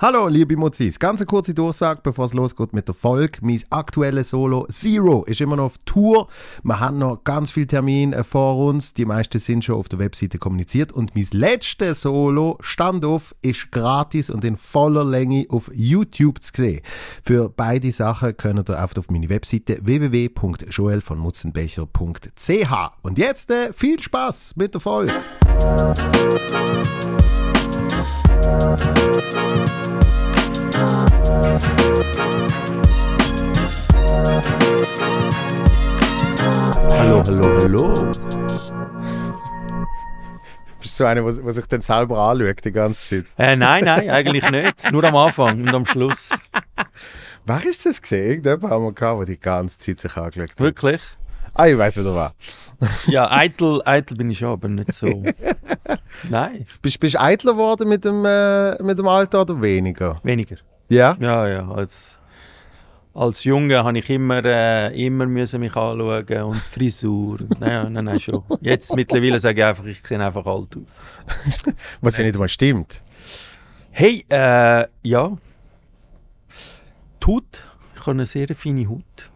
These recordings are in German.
Hallo, liebe Mutzis. Ganz eine kurze Durchsage, bevor es losgeht mit der Folge. Mein aktuelles Solo Zero ist immer noch auf Tour. Wir haben noch ganz viele Termine vor uns. Die meisten sind schon auf der Webseite kommuniziert. Und mein letztes Solo, Standoff, ist gratis und in voller Länge auf YouTube zu sehen. Für beide Sachen könnt ihr auf meine Webseite www.joelvonmutzenbecher.ch. Und jetzt äh, viel Spaß mit der Folge. Hallo, hallo, hallo. Bist du einer, der sich dann selber anschaut die ganze Zeit? Äh, nein, nein, eigentlich nicht. Nur am Anfang und am Schluss. Wer ist das gesehen? Irgendjemand haben wir gehabt, der die ganze Zeit sich angeschaut hat. Wirklich? Ah, ich weiß wieder was. Ja, eitel, eitel bin ich schon, aber nicht so. Nein, Bist du eitler geworden mit dem, äh, mit dem Alter oder weniger? weniger. Ja? Ja, ja. Als, als Junge habe ich immer, äh, immer müssen mich anschauen und Frisur. Nein, nein, nein, schon. Jetzt mittlerweile sage ich einfach, ich sehe einfach alt aus. Was ja nicht einmal stimmt. Hey, äh, ja. Die Haut. Ich habe eine sehr feine Haut.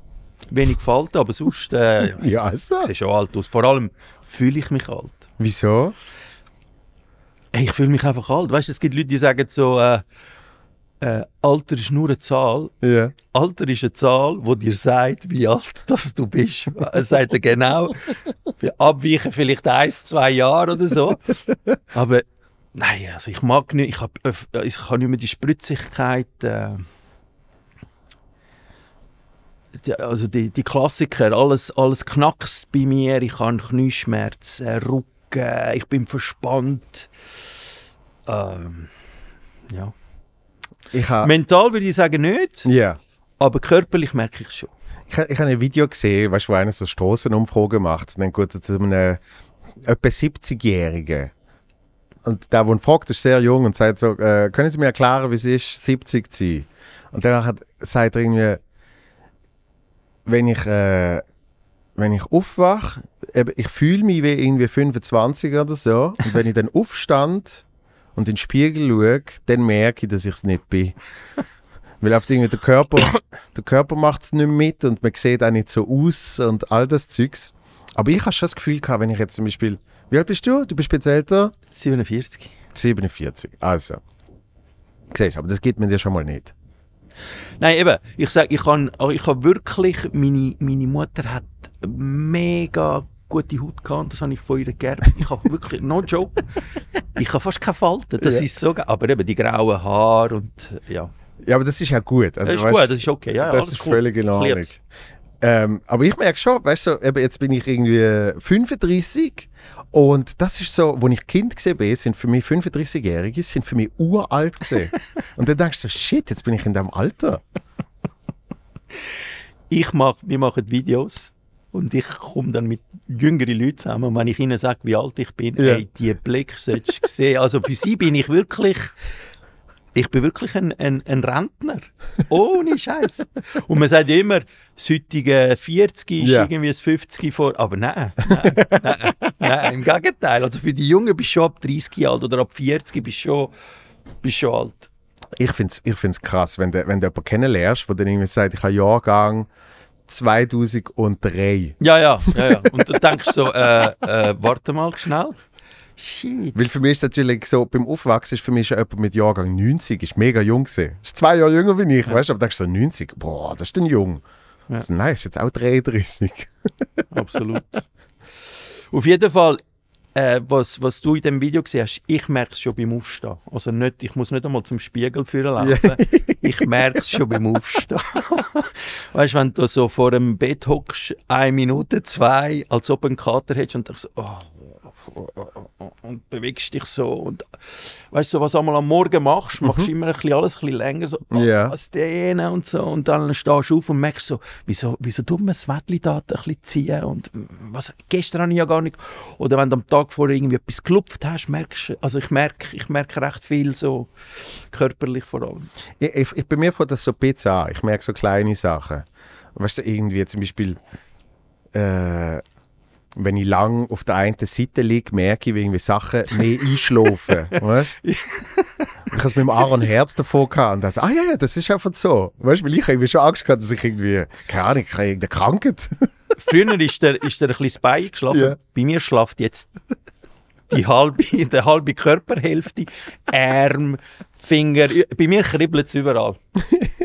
Wenig Falten, aber sonst äh, ja, also. sehe schon alt aus. Vor allem fühle ich mich alt. Wieso? Hey, ich fühle mich einfach alt. Weißt du, es gibt Leute, die sagen so, äh, äh, Alter ist nur eine Zahl. Ja. Alter ist eine Zahl, die dir sagt, wie alt das du bist. Es sagt dir genau, wir abweichen vielleicht ein, zwei Jahre oder so. Aber nein, also ich mag nicht, ich, hab, äh, ich kann nicht mehr die Spritzigkeit. Äh, also die, die Klassiker, alles, alles knackst bei mir. Ich habe Knieschmerzen, Rücken, ich bin verspannt. Ähm, ja. Ich habe Mental würde ich sagen nicht. ja. Aber körperlich merke ich es schon. ich, ha- ich habe ein Video gesehen, weißt, wo einer so Strassenumfragen macht. Und dann geht er zu einem etwa 70-Jährigen. Und der, der ihn fragt, ist sehr jung und sagt so, äh, können Sie mir erklären, wie es ist, 70 zu sein? Und danach hat, sagt er irgendwie, wenn ich, äh, wenn ich aufwache, ich fühle mich wie irgendwie 25 oder so. Und wenn ich dann aufstand und in den Spiegel schaue, dann merke ich, dass ich es nicht bin. Weil oft irgendwie der Körper, der Körper macht es nicht mit und man sieht auch nicht so aus und all das Zeugs. Aber ich habe schon das Gefühl gehabt, wenn ich jetzt zum Beispiel, wie alt bist du? Du bist jetzt älter? 47. 47. Also. Siehst aber das geht mir dir schon mal nicht. Nein, eben, ich sage, ich habe ich hab wirklich, meine, meine Mutter hat mega gute Haut gehabt, das habe ich von ihr geerbt. Ich habe wirklich, no joke, ich habe fast keine Falten, das Ja. ist so geil. Aber eben die grauen Haare und ja, Ja, aber das ist ja gut. Also, das ist weißt, gut, das ist okay. Ja, das alles ist cool. völlig in Ordnung. Ähm, aber ich merke schon, weißt du, eben jetzt bin ich irgendwie 35 und das ist so, als ich Kind gesehen bin, sind für mich 35-Jährige sind für mich uralt gesehen. und dann denkst du, so, shit, jetzt bin ich in dem Alter. Ich mach, wir machen Videos und ich komme dann mit jüngeren Leuten zusammen und wenn ich ihnen sage, wie alt ich bin, Ja. ey, die Blick solltest du sehen. Also für sie bin ich wirklich, ich bin wirklich ein, ein, ein Rentner. Ohne Scheiß. Und man sagt immer, das heutige 40 ist Ja. irgendwie das 50 vor. Aber nein, nein, nein, nein, im Gegenteil. Also für die Jungen bist du schon ab 30 alt oder ab 40 bist du schon, bist schon alt. Ich finde es ich find's krass, wenn du, wenn du jemanden kennenlernst, der dann irgendwie sagt, ich habe Jahrgang 2003. Ja, ja, ja, ja. Und dann denkst du so, äh, äh, warte mal schnell. Shit. Weil für mich ist natürlich so, beim Aufwachsen ist für mich schon jemand mit Jahrgang 90, ist mega jung gewesen. Ist zwei Jahre jünger wie ich, weißt du, aber denkst du so 90, boah, das ist denn jung. Ja. Also, nein, ist jetzt auch 33. Absolut. Auf jeden Fall, äh, was, was du in dem Video gesehen hast, ich merke es schon beim Aufstehen. Also nicht, ich muss nicht einmal zum Spiegel führen laufen. Ich merke es schon beim Aufstehen. weißt du, wenn du so vor dem Bett hockst, eine Minute, zwei, als ob du einen Kater hättest und denkst, oh, und bewegst dich so und weißt du, was du einmal am Morgen machst, machst du immer ein bisschen, alles ein bisschen länger, so Ja. als dehnen und so und dann stehst du auf und merkst so, wieso, wieso tut man das Wettli da ein bisschen ziehen und was, gestern habe ich ja gar nicht, oder wenn du am Tag vorher irgendwie etwas geklopft hast, merkst du, also ich merke, ich merke recht viel so körperlich vor allem. Ich, ich, ich, bei mir fängt das so ein bisschen an. Ich merke so kleine Sachen. Weißt du, irgendwie zum Beispiel, äh, wenn ich lang auf der einen Seite liege, merke ich, wie irgendwie Sachen mehr einschlafen. weißt? Ich habe es mit dem Aaron Herz davor gehabt und dachte, ah ja, ja, das ist einfach so. Weißt du, weil ich irgendwie schon Angst gehabt, dass ich irgendwie, keine Ahnung, ich habe irgendeine Krankheit. Früher ist der, ist der ein bisschen Bein geschlafen. Ja. Bei mir schlaft jetzt die halbe, die halbe Körperhälfte, Arm, Finger. Bei mir kribbelt es überall.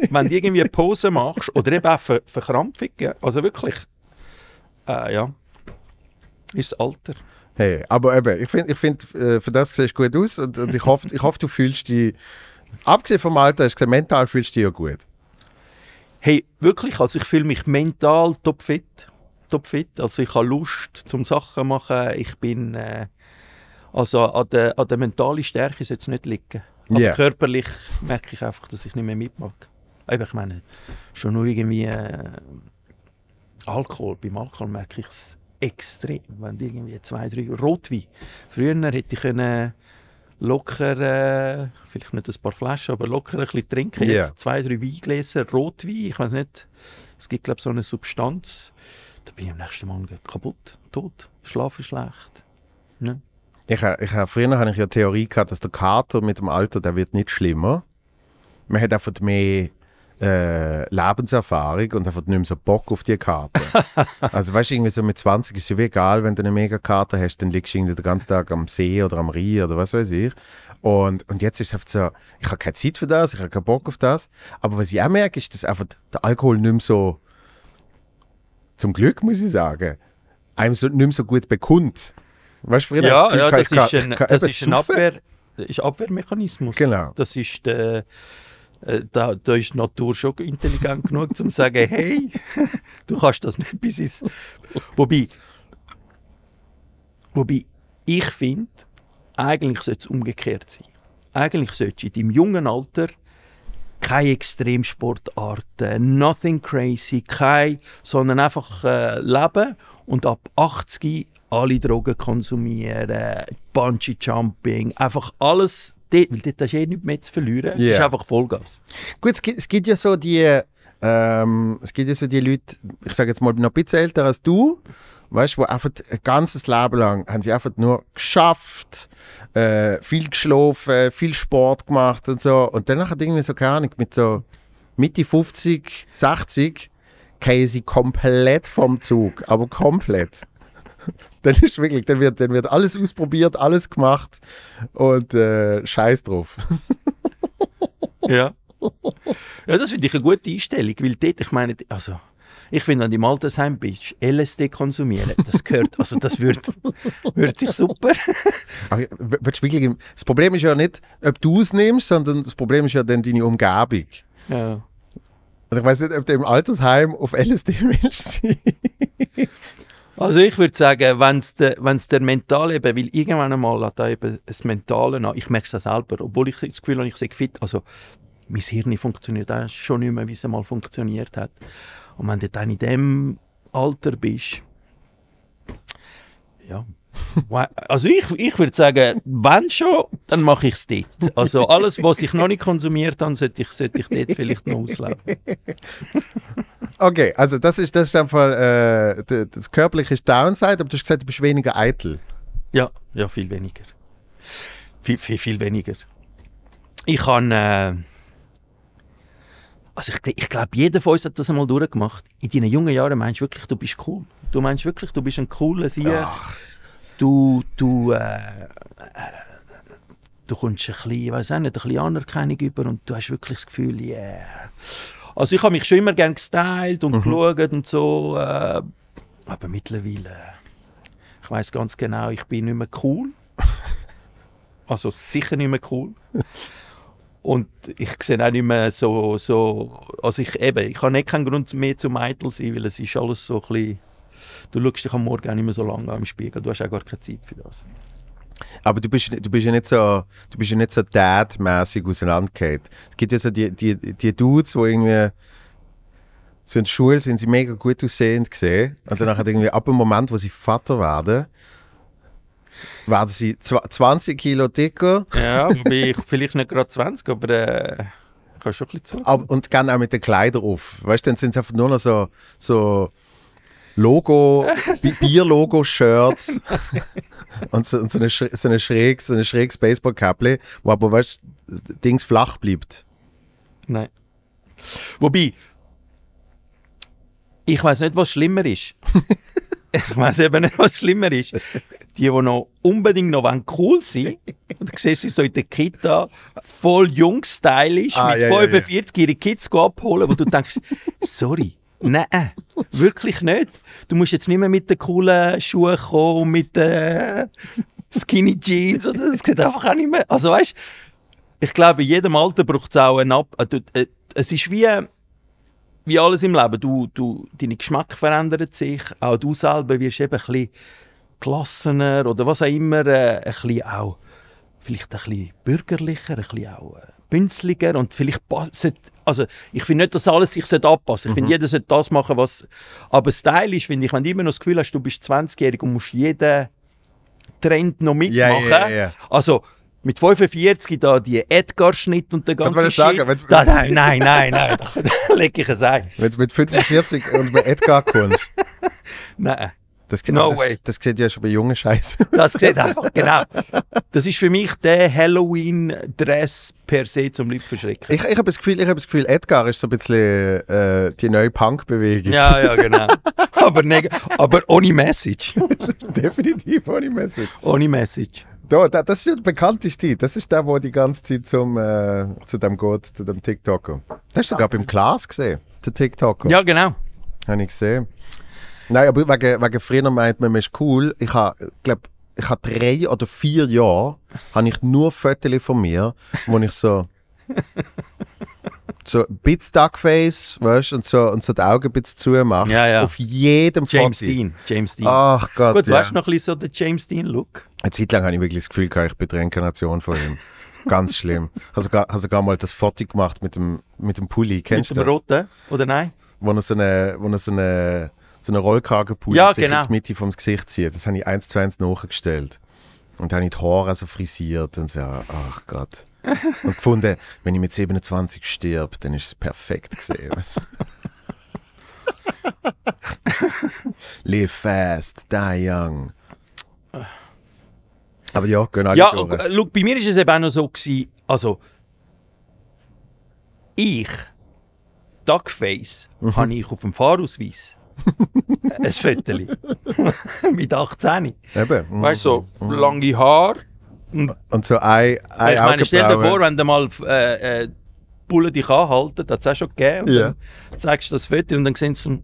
Wenn du irgendwie eine Pause machst oder eben auch Ver Verkrampfungen, also wirklich, äh, ja, ist das Alter. Hey, aber eben, ich finde, ich find, äh, für das siehst du gut aus und, und ich, hoffe, ich hoffe, du fühlst dich, abgesehen vom Alter, hast du gesagt, mental fühlst du dich ja gut. Hey, wirklich, also ich fühle mich mental topfit. Topfit. Also ich habe Lust zum Sachen machen. Ich bin, äh, also an der, an der mentalen Stärke soll es nicht liegen. Aber Ja. körperlich merke ich einfach, dass ich nicht mehr mitmache. Eben, ich meine, schon nur irgendwie äh, Alkohol. Beim Alkohol merke ich es extrem. Wenn du irgendwie zwei, drei Rotwein. Früher hätte ich können locker, äh, vielleicht nicht ein paar Flaschen, aber locker ein bisschen trinken. Ja. Jetzt zwei, drei Weingläser Rotwein. Ich weiß nicht, es gibt glaube so eine Substanz. Da bin ich am nächsten Morgen kaputt, tot, schlafe schlecht. Ne? Ich, ich, früher hatte ich ja die Theorie gehabt, dass der Kater mit dem Alter, der wird nicht schlimmer. Man hat einfach mehr äh, Lebenserfahrung und einfach nicht mehr so Bock auf die Karte. also weißt du, irgendwie so mit 20 ist es ja wie egal, wenn du eine Megakarte hast, dann liegst du irgendwie den ganzen Tag am See oder am Rhein oder was weiß ich. Und, und jetzt ist es einfach so, ich habe keine Zeit für das, ich habe keinen Bock auf das. Aber was ich auch merke, ist, dass einfach der Alkohol nicht mehr so, zum Glück muss ich sagen, einem so, nicht mehr so gut bekommt. Weißt du, früher Ja, das Gefühl ja, das ist kann- ein, ich kann das eben ist ein saufen. Abwehr, ist Abwehrmechanismus. Genau. Das ist der, äh, da, da ist die Natur schon intelligent genug, um zu sagen, hey, du kannst das nicht bis ins... Wobei, wobei ich finde, eigentlich sollte es umgekehrt sein. Eigentlich solltest du in deinem jungen Alter keine Extremsportarten, nothing crazy, kein, sondern einfach äh, leben und ab 80 alle Drogen konsumieren, Bungee Jumping, einfach alles, dort, weil dort hast du eh nichts mehr zu verlieren. Das Ja. ist einfach Vollgas. Gut, es gibt, es gibt ja so die, ähm, es gibt ja so die Leute, ich sage jetzt mal noch ein bisschen älter als du, weißt du, wo einfach ein ganzes Leben lang haben sie einfach nur geschafft, äh, viel geschlafen, viel Sport gemacht und so. Und dann hat irgendwie so, keine Ahnung, mit so Mitte 50, 60 fallen sie komplett vom Zug, aber komplett. Dann ist wirklich, dann wird, dann wird alles ausprobiert, alles gemacht und äh, Scheiß drauf. Ja. ja, das finde ich eine gute Einstellung, weil dort, ich meine, also, ich finde, wenn du im Altersheim bist, LSD konsumieren, das gehört, also das würde würd sich super. Das Problem ist ja nicht, ob du es nimmst, sondern das Problem ist ja dann deine Umgebung. Ja. Also ich weiß nicht, ob du im Altersheim auf LSD willst sein. Also ich würde sagen, wenn es der, wenn's der Mentale eben, weil irgendwann einmal hat da eben das Mentale an, ich merke es auch selber, obwohl ich das Gefühl habe, ich sei fit, also mein Hirn funktioniert auch schon nicht mehr, wie es einmal funktioniert hat. Und wenn du dann in dem Alter bist, ja, also ich, ich würde sagen, wenn schon, dann mache ich es dort. Also alles, was ich noch nicht konsumiert habe, sollte ich, sollte ich dort vielleicht noch ausleben. Okay, also das ist, das ist einfach äh, das körperliche Downside, aber du hast gesagt, du bist weniger eitel. Ja, ja, viel weniger. Viel, viel, viel weniger. Ich kann. Äh, also ich, ich glaube, jeder von uns hat das einmal durchgemacht. In deinen jungen Jahren meinst du wirklich, du bist cool. Du meinst wirklich, du bist ein cooler Sieg. Du, du, äh, äh, du kommst ein bisschen, weiß auch nicht, ein bisschen Anerkennung über und du hast wirklich das Gefühl, yeah. Also ich habe mich schon immer gerne gestylt und geschaut und so, äh, aber mittlerweile, ich weiß ganz genau, ich bin nicht mehr cool. Also sicher nicht mehr cool. Und ich sehe auch nicht mehr so, so also ich eben, ich habe nicht keinen Grund mehr zum Eitel sein, weil es ist alles so ein bisschen, du schaust dich am Morgen auch nicht mehr so lange an im Spiegel, du hast auch gar keine Zeit für das. Aber du bist, du bist ja nicht so, du bist ja nicht so dad-mäßig auseinandergeht. Es gibt ja so die, die, die Dudes, die irgendwie so in der Schule sind sie mega gut aussehend gesehen und dann hat irgendwie ab dem Moment, wo sie Vater werden, werden sie zwa- 20 Kilo dicker Ja, wobei ich vielleicht nicht gerade 20, aber äh, habe schon ein bisschen zu. und gehen auch mit den Kleidern auf. Weißt du, dann sind sie einfach nur noch so, so Logo, Bi- Bier-Logo-Shirts und, so, und so, eine, so eine schräg, so eine schräges Baseball-Kappe, wo aber, weißt Dings flach bleibt. Nein. Wobei, ich weiß nicht, was schlimmer ist. ich weiß eben nicht, was schlimmer ist. Die, die noch unbedingt noch cool sein und du siehst sie so in der Kita, voll jung, stylisch, Ah, mit ja, ja, ja. 45 ihre Kids abholen, wo du denkst, sorry, nein, wirklich nicht. Du musst jetzt nicht mehr mit den coolen Schuhen kommen und mit den Skinny Jeans. Oder? Das sieht einfach auch nicht mehr. Also weißt ich glaube, in jedem Alter braucht es auch einen Ab. Äh, äh, es ist wie, wie alles im Leben. Du, du, deine Geschmack verändert sich. Auch du selber wirst eben ein bisschen gelassener oder was auch immer. Äh, ein bisschen auch, vielleicht ein bisschen bürgerlicher, ein bisschen auch bünzliger. Und vielleicht pa- sollte- also ich finde nicht, dass alles sich anpassen. Ich finde, jeder sollte das machen, was. Aber stylisch finde ich, wenn du immer noch das Gefühl hast, du bist 20-jährig und musst jeden Trend noch mitmachen. Ja, ja, ja. Also mit 45 da die Edgar-Schnitt und der ganze das sagen? Wenn- Da, nein, nein, nein, nein, da, da leg ich es ein. Wenn du mit 45 und bei Edgar kommst, Nein, das, No das, way. das sieht ja schon bei jungen Scheiße. das sieht einfach, genau. Das ist für mich der Halloween-Dress per se zum Leute verschrecken. Ich, ich habe das, Gefühl- ich hab das Gefühl, Edgar ist so ein bisschen äh, die neue Punk-Bewegung. Ja, ja, genau. Aber, neg- aber ohne Message. Definitiv ohne Message. Ohne Message. Da, da, das ist ja der bekannteste. Das ist der, der die ganze Zeit zum, äh, zu dem geht, zu dem TikToker. Das hast du sogar beim Klaas gesehen, der TikToker. Ja, genau. Habe ich gesehen. Nein, aber wegen, wegen früher meint man, man ist cool. Ich habe, glaube ich habe drei oder vier Jahre habe ich nur Fotos von mir, wo ich so so ein bisschen Duckface, weißt und so, und so die Augen ein bisschen zumache. Ja, ja. Auf jedem James Foto. Dean. James Dean. Ach Gott, Gut, ja. weißt du noch ein bisschen so den James Dean-Look? Eine Zeit lang habe ich wirklich das Gefühl, gehabt, ich bin die Reinkarnation von ihm. Ganz schlimm. Ich habe sogar, habe sogar mal das Foto gemacht mit dem, mit dem Pulli. Kennst Mit du dem das? roten, oder nein? Wo er so eine, wo er so eine, so eine Rollkragenpulli Ja, sich genau. in die Mitte vom Gesicht zieht. Das habe ich eins zu eins nachgestellt. Und dann habe ich die Haare so frisiert und so, ach Gott. Und gefunden, wenn ich mit 27 stirb, dann ist es perfekt gesehen. Live fast, die young. Aber ja, gehen alle Ja, durch. äh, bei mir war es eben auch noch so, gewesen, also ich, Duckface, Mhm. habe ich auf dem Fahrausweis ein Föteli mit 18. Eben. Weißt du, so lange Haare. Und so ein, ein ich meine, stell dir vor, wenn du mal äh, äh, die Bullen dich anhalten, das hat es auch schon gegeben. Und Ja. Dann zeigst du das Foto und dann sehen sie so.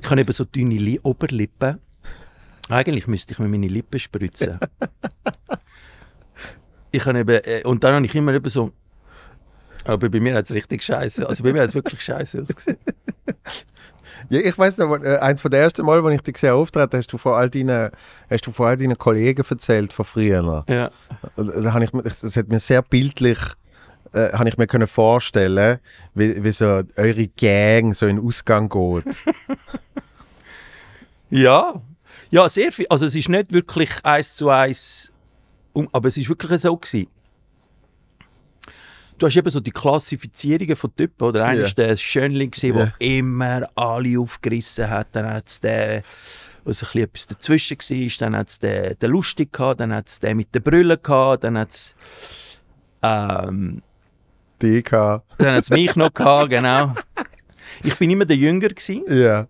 ich habe eben so dünne Li Oberlippen. Eigentlich müsste ich mir meine Lippen spritzen. ich habe eben, äh, und dann habe ich immer eben so. Aber bei mir hat es richtig scheiße. Also bei mir hat es wirklich scheiße ausgesehen. Ja, ich weiß noch, äh, eins von der ersten Mal, wo ich dich gesehen habe, auftreten, hast du vor all deinen, hast du vor all deinen Kollegen erzählt von früher. Ja. Und Da habe ich, mir- das hat mir sehr bildlich, äh, habe ich mir können vorstellen, wie, wie so eure Gang so in den Ausgang geht. Ja, ja, sehr viel. Also es ist nicht wirklich eins zu eins, aber es ist wirklich so gewesen. Du hast eben so die Klassifizierungen von Typen, oder? Einer ist der Schönling, gewesen, der Ja. immer alle aufgerissen hat. Dann hat es den, was ein etwas dazwischen war. Dann hat es den, den Lustig gehabt, dann hat es den mit den Brüllen gehabt, dann hat es ähm, DK. dann hat's mich noch gehabt, genau. Ich bin immer der Jünger gewesen. Ja.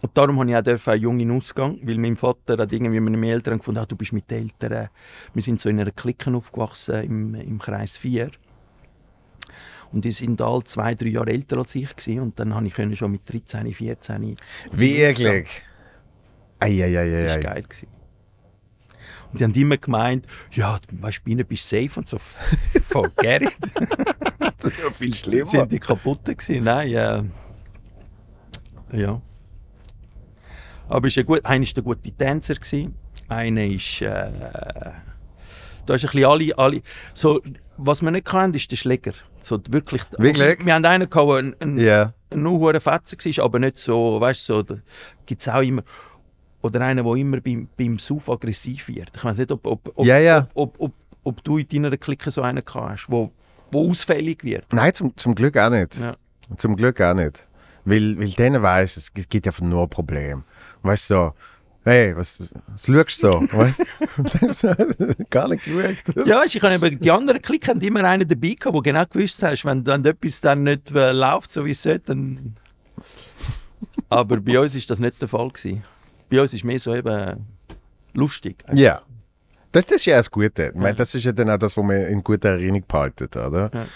Und darum habe ich auch dürfen, einen jungen Ausgang, weil mein Vater hat irgendwie mit meinen Eltern gefunden, ah, du bist mit den Eltern. Wir sind so in einer Clique aufgewachsen im, im Kreis 4. Und die sind alle zwei, drei Jahre älter als ich gewesen. Und dann habe ich können schon mit 13, 14. Wirklich. Das war Eieieiei. geil. Gewesen. Und die haben immer gemeint, ja, bei ihnen bist du safe und so. Forget it. Das ist ja viel schlimmer. Sind die kaputt gewesen? Nein, äh, ja. Aber ist ein gut, einer war der gute Tänzer, gewesen. einer ist, äh, da ist ein bisschen alle, alle, so, was wir nicht kennen, ist der Schläger. So wirklich. Wirklich? Wir haben einen gehabt, der ein, ein, Ja. ein nur Fetzen war, aber nicht so, weißt du, so, gibt es auch immer, oder einen, der immer beim, beim Sauf aggressiv wird. Ich weiß nicht, ob, ob, ob, Ja, ja. ob, ob, ob, ob du in deiner Clique so einen gehabt hast, wo, wo ausfällig wird. Nein, zum, zum Glück auch nicht. Ja. Zum Glück auch nicht. Weil, weil denen weiss, es gibt einfach nur Probleme. Weißt du, so, hey, was, was schaust du so? Weißt gar nicht geschaut. Ja, weißt, ich habe eben, die anderen Klick haben immer einen dabei gehabt, der genau gewusst hast, wenn dann etwas dann nicht äh, läuft, so wie es sollte, dann... Aber bei uns ist das nicht der Fall gewesen. Bei uns ist mehr so eben lustig. Ja. Das, das ist ja das Gute. Ich meine, das ist ja dann auch das, was man in guter Erinnerung behaltet, oder? Ja.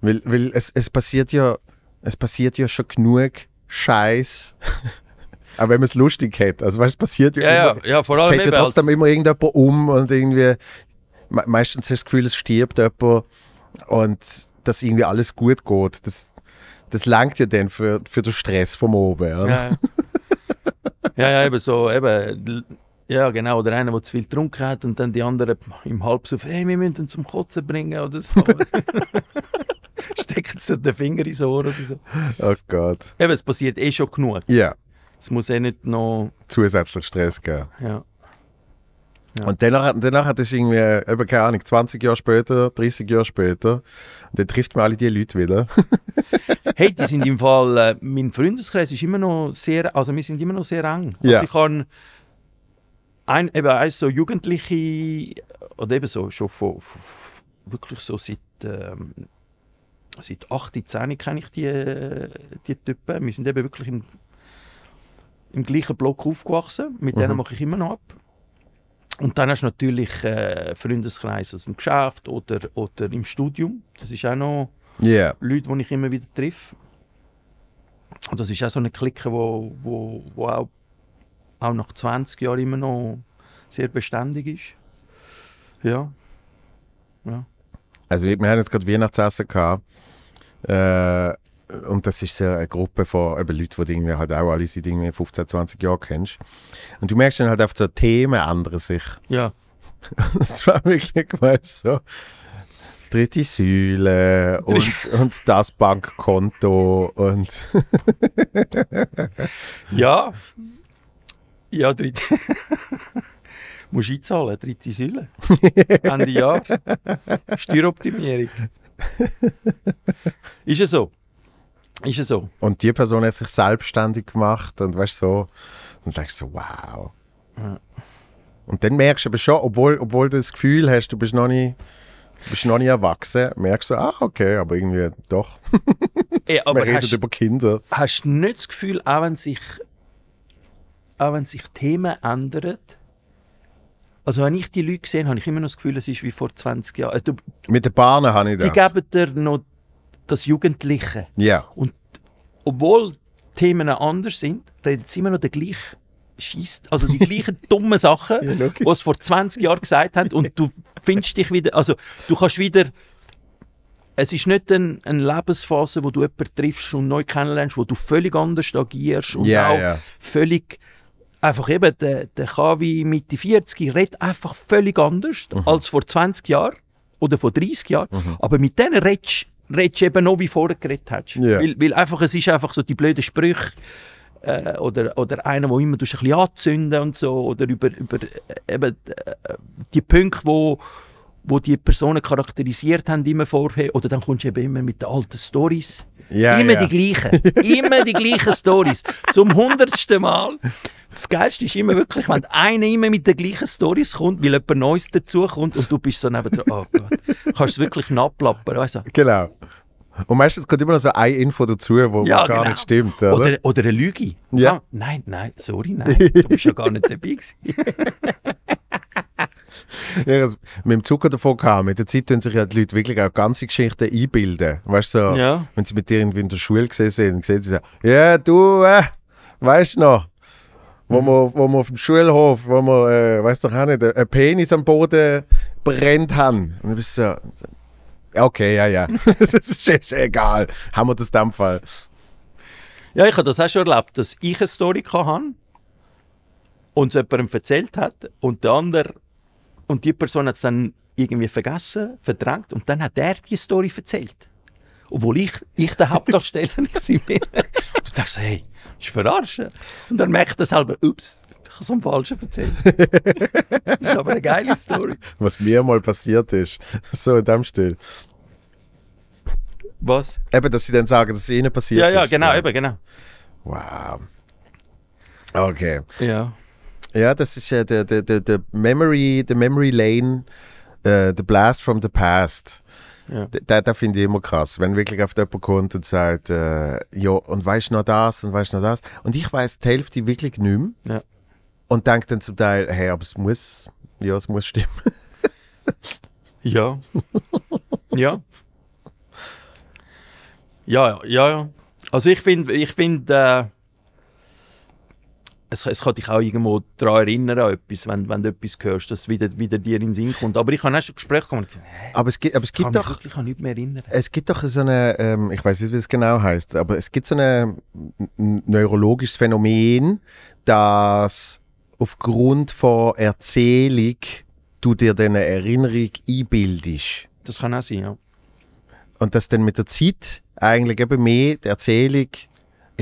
Weil, weil es, es passiert ja, es passiert ja schon genug Scheiß. Aber wenn man es lustig hat, also weißt, es passiert ja, Ja, ja, immer, ja, vor es allem geht ja trotzdem immer irgendjemand um und irgendwie, me meistens hast du das Gefühl, es stirbt jemand und dass irgendwie alles gut geht. Das, das langt ja dann für, für den Stress vom oben. Ja, ja. ja, ja, eben so, eben, ja genau, oder einer, der zu viel getrunken hat und dann die anderen im Halbsuff, hey, wir müssen ihn zum Kotzen bringen oder so. Stecken sie den Finger ins Ohr oder so. Oh Gott. Eben, es passiert eh schon genug. Ja, Es muss eh nicht noch, zusätzlich Stress geben. ja. Ja. Und danach, danach hat es irgendwie, eben, keine Ahnung, 20 Jahre später, 30 Jahre später, und dann trifft man alle die Leute wieder. Hey, die sind im Fall, äh, mein Freundeskreis ist immer noch sehr, also wir sind immer noch sehr eng. Also Ja. ich kann ein, eben eins so Jugendliche, oder eben so, schon von, von wirklich so seit, ähm, seit 8, 10 kenne ich die, äh, die Typen. Wir sind eben wirklich im, im gleichen Block aufgewachsen. Mit denen Mhm. mache ich immer noch ab. Und dann hast du natürlich äh, Freundeskreis aus dem Geschäft oder, oder im Studium. Das ist auch noch Ja. Leute, die ich immer wieder treffe. Und das ist auch so eine Clique, wo, wo, wo auch, auch nach 20 Jahren immer noch sehr beständig ist. Ja. Also wir haben jetzt gerade Weihnachtsessen gehabt. Äh, und das ist so eine Gruppe von eben Leuten, die du irgendwie halt auch alle seit irgendwie 15, 20 Jahren kennst. Und du merkst dann halt auf so Themen ändern sich. Ja. Das war wirklich weißt, du, so dritte Säule und, und das Bankkonto und Ja. Ja, dritte. Musst einzahlen, dritte Säule. Ende Jahr. Steueroptimierung. ist es so? Ist es so? Und die Person hat sich selbstständig gemacht und weißt so, und denkst so, wow. Ja. Und dann merkst du aber schon, obwohl, obwohl du das Gefühl hast, du bist noch nicht, du bist noch nicht erwachsen, merkst du, ah, okay, aber irgendwie doch. Wir aber reden hast, über Kinder. hast du nicht das Gefühl, auch wenn sich, auch wenn sich Themen ändern, also wenn ich die Leute sehe, habe ich immer noch das Gefühl, es ist wie vor 20 Jahren. Also, Mit den Bahnen habe ich die das. geben dir noch das Jugendliche. Ja, Obwohl Themen anders sind, reden sie immer noch den gleichen Scheiss, also die gleichen dummen Sachen, Ja, die sie vor 20 Jahren gesagt haben und du findest dich wieder, also du kannst wieder, es ist nicht ein, eine Lebensphase, wo du jemanden triffst und neu kennenlernst, wo du völlig anders agierst und ja, auch ja. völlig, einfach eben, der, der KW Mitte 40 redet einfach völlig anders Mhm. als vor 20 Jahren oder vor 30 Jahren, aber mit denen redest redest eben noch wie vorher geredet hast. Ja. Weil, weil einfach, es ist einfach so die blöden Sprüche äh, oder, oder einer, der immer ein bisschen anzünden und so oder über, über äh, eben, äh, die Punkte, wo, wo die Personen charakterisiert haben immer vorher oder dann kommst du eben immer mit den alten Stories. ja, immer ja. die gleichen, immer die gleichen Stories. Zum hundertsten Mal. Das Geilste ist immer wirklich, wenn einer immer mit den gleichen Stories kommt, weil jemand Neues dazukommt und du bist so nebendran, oh Gott, kannst du wirklich nachplappern, weißt du? Genau. Und meistens kommt immer noch so eine Info dazu, wo Ja, gar genau. nicht stimmt, oder? Oder, oder eine Lüge. Ja. Ah, Nein, nein, sorry, nein, du bist ja gar nicht dabei. Ja, also, mit dem Zucker davon kam, mit der Zeit tun sich ja die Leute wirklich auch ganze Geschichten einbilden. Weißt du, so, Ja. wenn sie mit dir irgendwie in der Schule gesehen sind, sehen sie so, ja, du, äh, weißt du noch, wo, wir, wo wir auf dem Schulhof, wo wir, äh, weißt du auch nicht, einen Penis am Boden brennt haben. Und du bist so, okay, ja, ja, das ist, ist egal, haben wir das in dem Fall. Ja, ich habe das auch schon erlebt, dass ich eine Story hatte und es jemandem erzählt hat und der andere und die Person hat es dann irgendwie vergessen, verdrängt und dann hat er die Story erzählt. Obwohl ich, ich der Hauptdarsteller war. Du denkst, hey, ist verarschen. Und dann merkt er selber, ups, ich habe es am Falschen erzählt. ist aber eine geile Story. Was mir mal passiert ist, so in dem Stil. Was? Eben, dass sie dann sagen, dass es ihnen passiert Ja, ist. ja, genau, eben, genau. Wow. Okay. Ja. Ja, das ist äh, der, der, der, der Memory, der Memory Lane, äh, The Blast from the Past. Ja. Da, da finde ich immer krass, wenn wirklich auf jemand kommt und sagt, äh, ja, und weißt du noch das und weißt du noch das. Und ich weiß die Hälfte wirklich nicht mehr. Ja. Und denke dann zum Teil, hey, aber es muss, ja, es muss stimmen. Ja. ja. Ja, ja, ja. Also ich finde, ich finde, äh, es, es kann dich auch irgendwo daran erinnern an etwas, wenn, wenn du etwas hörst, dass wieder, wieder dir in den Sinn kommt. Aber ich habe auch schon Gespräche gehabt Aber es gibt, aber es ich kann gibt mich doch, wirklich an nichts mehr erinnern. es gibt doch so eine, ähm, ich weiß nicht, wie es genau heißt, aber es gibt so ein neurologisches Phänomen, dass aufgrund von Erzählung du dir dann eine Erinnerung einbildest. Das kann auch sein, ja. Und dass dann mit der Zeit eigentlich eben mehr die Erzählung,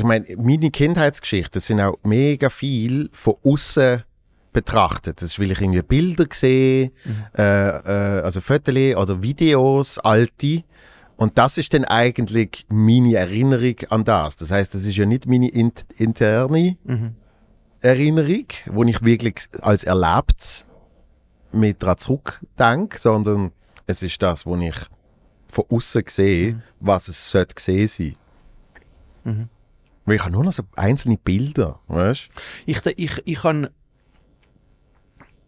ich meine, meine Kindheitsgeschichten sind auch mega viel von außen betrachtet. Das ist, weil ich irgendwie Bilder gesehen, äh, äh, also Fotos oder Videos, alte. Und das ist dann eigentlich meine Erinnerung an das. Das heißt, das ist ja nicht meine in interne Mhm. Erinnerung, wo ich wirklich als erlebt mit daran zurückdenke, sondern es ist das, wo ich von außen sehe, was es sollte gesehen sein. Mhm. Weil ich habe nur noch so einzelne Bilder, weißt Ich, ich, ich habe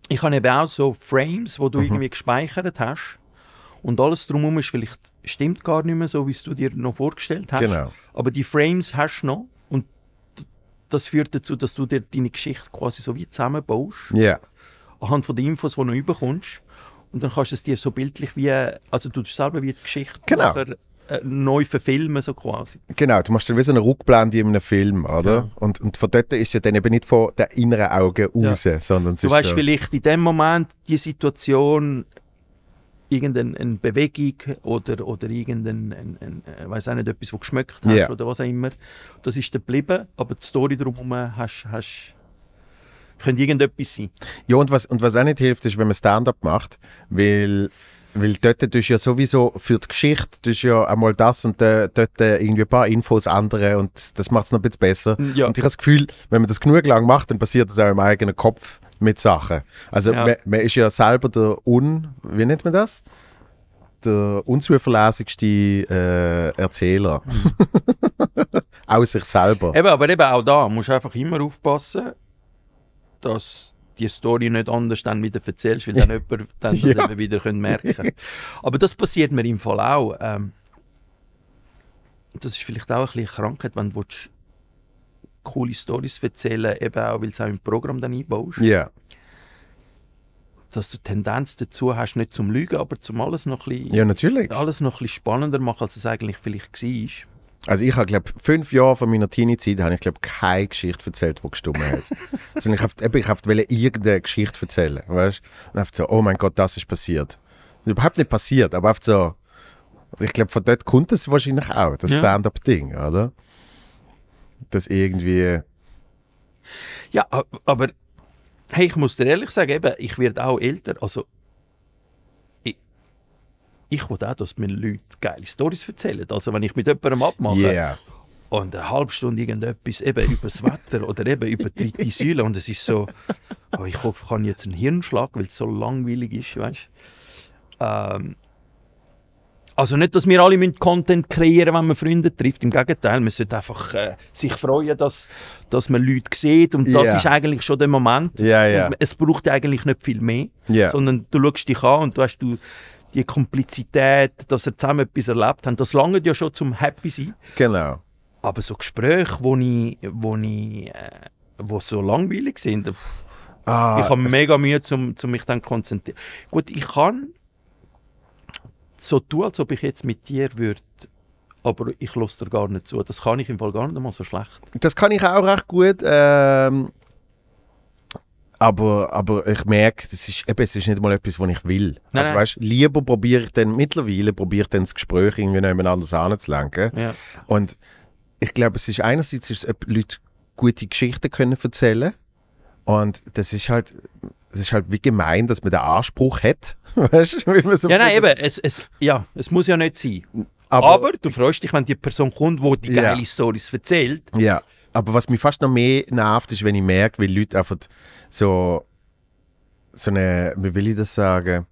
ich habe eben auch so Frames, wo du Mhm. irgendwie gespeichert hast und alles drumherum ist vielleicht stimmt gar nicht mehr so, wie es du dir noch vorgestellt hast. Genau. Aber die Frames hast du noch und das führt dazu, dass du dir deine Geschichte quasi so wie zusammenbaust, Ja. anhand von den Infos, die du überkommst. Und dann kannst du es dir so bildlich wie, also du selber wie die Geschichte Genau. nachher, neu verfilmen, so quasi. Genau, du machst dann wie so eine Rückblende in einem Film, oder? Ja. Und, und von dort ist ja dann eben nicht von den inneren Augen Ja. raus, sondern es Du weißt so, vielleicht in dem Moment die Situation, irgendeine eine Bewegung oder, oder irgendein, ein, ein, äh, weiß auch nicht, etwas, was geschmeckt hast Ja. oder was auch immer. Das ist dann geblieben, aber die Story drumherum hast, hast, könnte irgendetwas sein. Ja, und was, und was auch nicht hilft, ist, wenn man Stand-up macht, weil, weil dort tust du ja sowieso für die Geschichte tust ja einmal das und äh, dort äh, irgendwie ein paar Infos andere und das macht es noch ein bisschen besser. Ja. Und ich habe das Gefühl, wenn man das genug lang macht, dann passiert das auch im eigenen Kopf mit Sachen. Also Ja. man, man ist ja selber der un... Wie nennt man das? Der unzuverlässigste äh, Erzähler. Aus sich selber. Eben, aber eben auch da musst du einfach immer aufpassen, dass die Story nicht anders dann wieder erzählst, weil dann jemand dann das Ja. eben wieder können merken Aber das passiert mir im Fall auch. Ähm, das ist vielleicht auch ein bisschen eine Krankheit, wenn du willst, coole Stories erzählen eben auch, weil du es auch im Programm dann einbaust, Ja. dass du Tendenz dazu hast, nicht zum Lügen, aber zum alles noch ein bisschen, ja, natürlich. alles noch ein bisschen spannender machen, als es eigentlich vielleicht war. Also ich habe, glaube fünf Jahre von meiner Teenie-Zeit habe ich, glaube keine Geschichte erzählt, die gestimmt hat. Sondern ich wollte, ich wollte irgendeine Geschichte erzählen, weißt Und einfach so, oh mein Gott, das ist passiert. Überhaupt nicht passiert, aber einfach so, ich glaube, von dort kommt es wahrscheinlich auch, das Ja. Stand-up-Ding, oder? Das irgendwie, Ja, aber hey, ich muss dir ehrlich sagen, eben, ich werde auch älter. Also, ich will auch, dass mir Leute geile Stories erzählen. Also, wenn ich mit jemandem abmache yeah. und eine halbe Stunde irgendetwas eben über das Wetter oder eben über die dritte Säule und es ist so, oh, ich hoffe, ich habe jetzt einen Hirnschlag, weil es so langweilig ist, weißt ähm, also nicht, dass wir alle müssen Content kreieren wenn man Freunde trifft. Im Gegenteil, man sollte einfach äh, sich freuen, dass, dass man Leute sieht. Und das Ja. ist eigentlich schon der Moment. Ja. Und es braucht eigentlich nicht viel mehr. Sondern du schaust dich an und du hast du die Komplizität, dass ihr zusammen etwas erlebt habt. Das lange ja schon zum Happy sein. Genau. Aber so Gespräche, wo ich, wo ich, äh, wo so langweilig sind, Ah, ich habe mega Mühe, um, um mich dann zu konzentrieren. Gut, ich kann so tun, als ob ich jetzt mit dir würde, aber ich lasse dir gar nicht zu. Das kann ich im Fall gar nicht einmal so schlecht. Das kann ich auch recht gut. Ähm, aber, aber ich merke, das ist, eben, es ist nicht mal etwas, was ich will. Nein, also, weißt, lieber probiere ich dann, mittlerweile probiere ich dann das Gespräch irgendwie noch jemand anders anzulenken. Ja. Und ich glaube, es ist einerseits, ist ob Leute gute Geschichten können erzählen und das ist halt, es ist halt wie gemein, dass man den Anspruch hat, weißt du, so Ja, nein, eben, es, es, ja, es muss ja nicht sein. Aber, Aber- du freust dich, wenn die Person kommt, die die Ja. geile Stories erzählt. Ja, aber was mich fast noch mehr nervt, ist, wenn ich merke, wie Leute einfach so, so eine, wie will ich das sagen,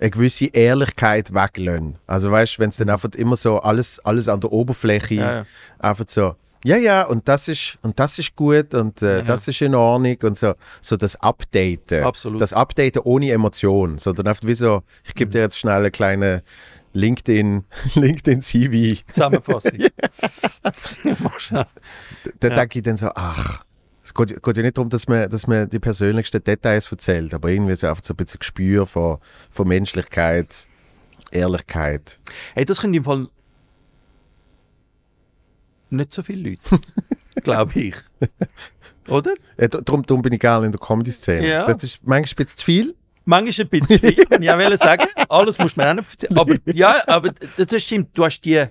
eine gewisse Ehrlichkeit weglassen. Also weißt du, wenn es dann einfach immer so alles, alles an der Oberfläche Ja, ja. einfach so, ja, ja, und das ist, und das ist gut und äh, Ja. das ist in Ordnung und so, so das Updaten. Absolut. Das Updaten ohne Emotion, sondern einfach wie so, ich Mhm. gebe dir jetzt schnell eine kleine LinkedIn, LinkedIn CV. Zusammenfassung. Du. Da Ja. denke ich dann so, ach, es geht, geht ja nicht darum, dass man, dass man die persönlichsten Details erzählt, aber irgendwie so einfach so ein bisschen Gespür von, von Menschlichkeit, Ehrlichkeit. hey, das können im Fall nicht so viele Leute. Glaube ich. Oder? Ja, darum, darum bin ich gerne in der Comedy-Szene. Ja. Das ist manchmal ein bisschen zu viel. Manchmal ein bisschen viel, kann ich auch wollen sagen. Alles muss man auch nicht erzählen. Aber ja, aber das stimmt. Du hast die.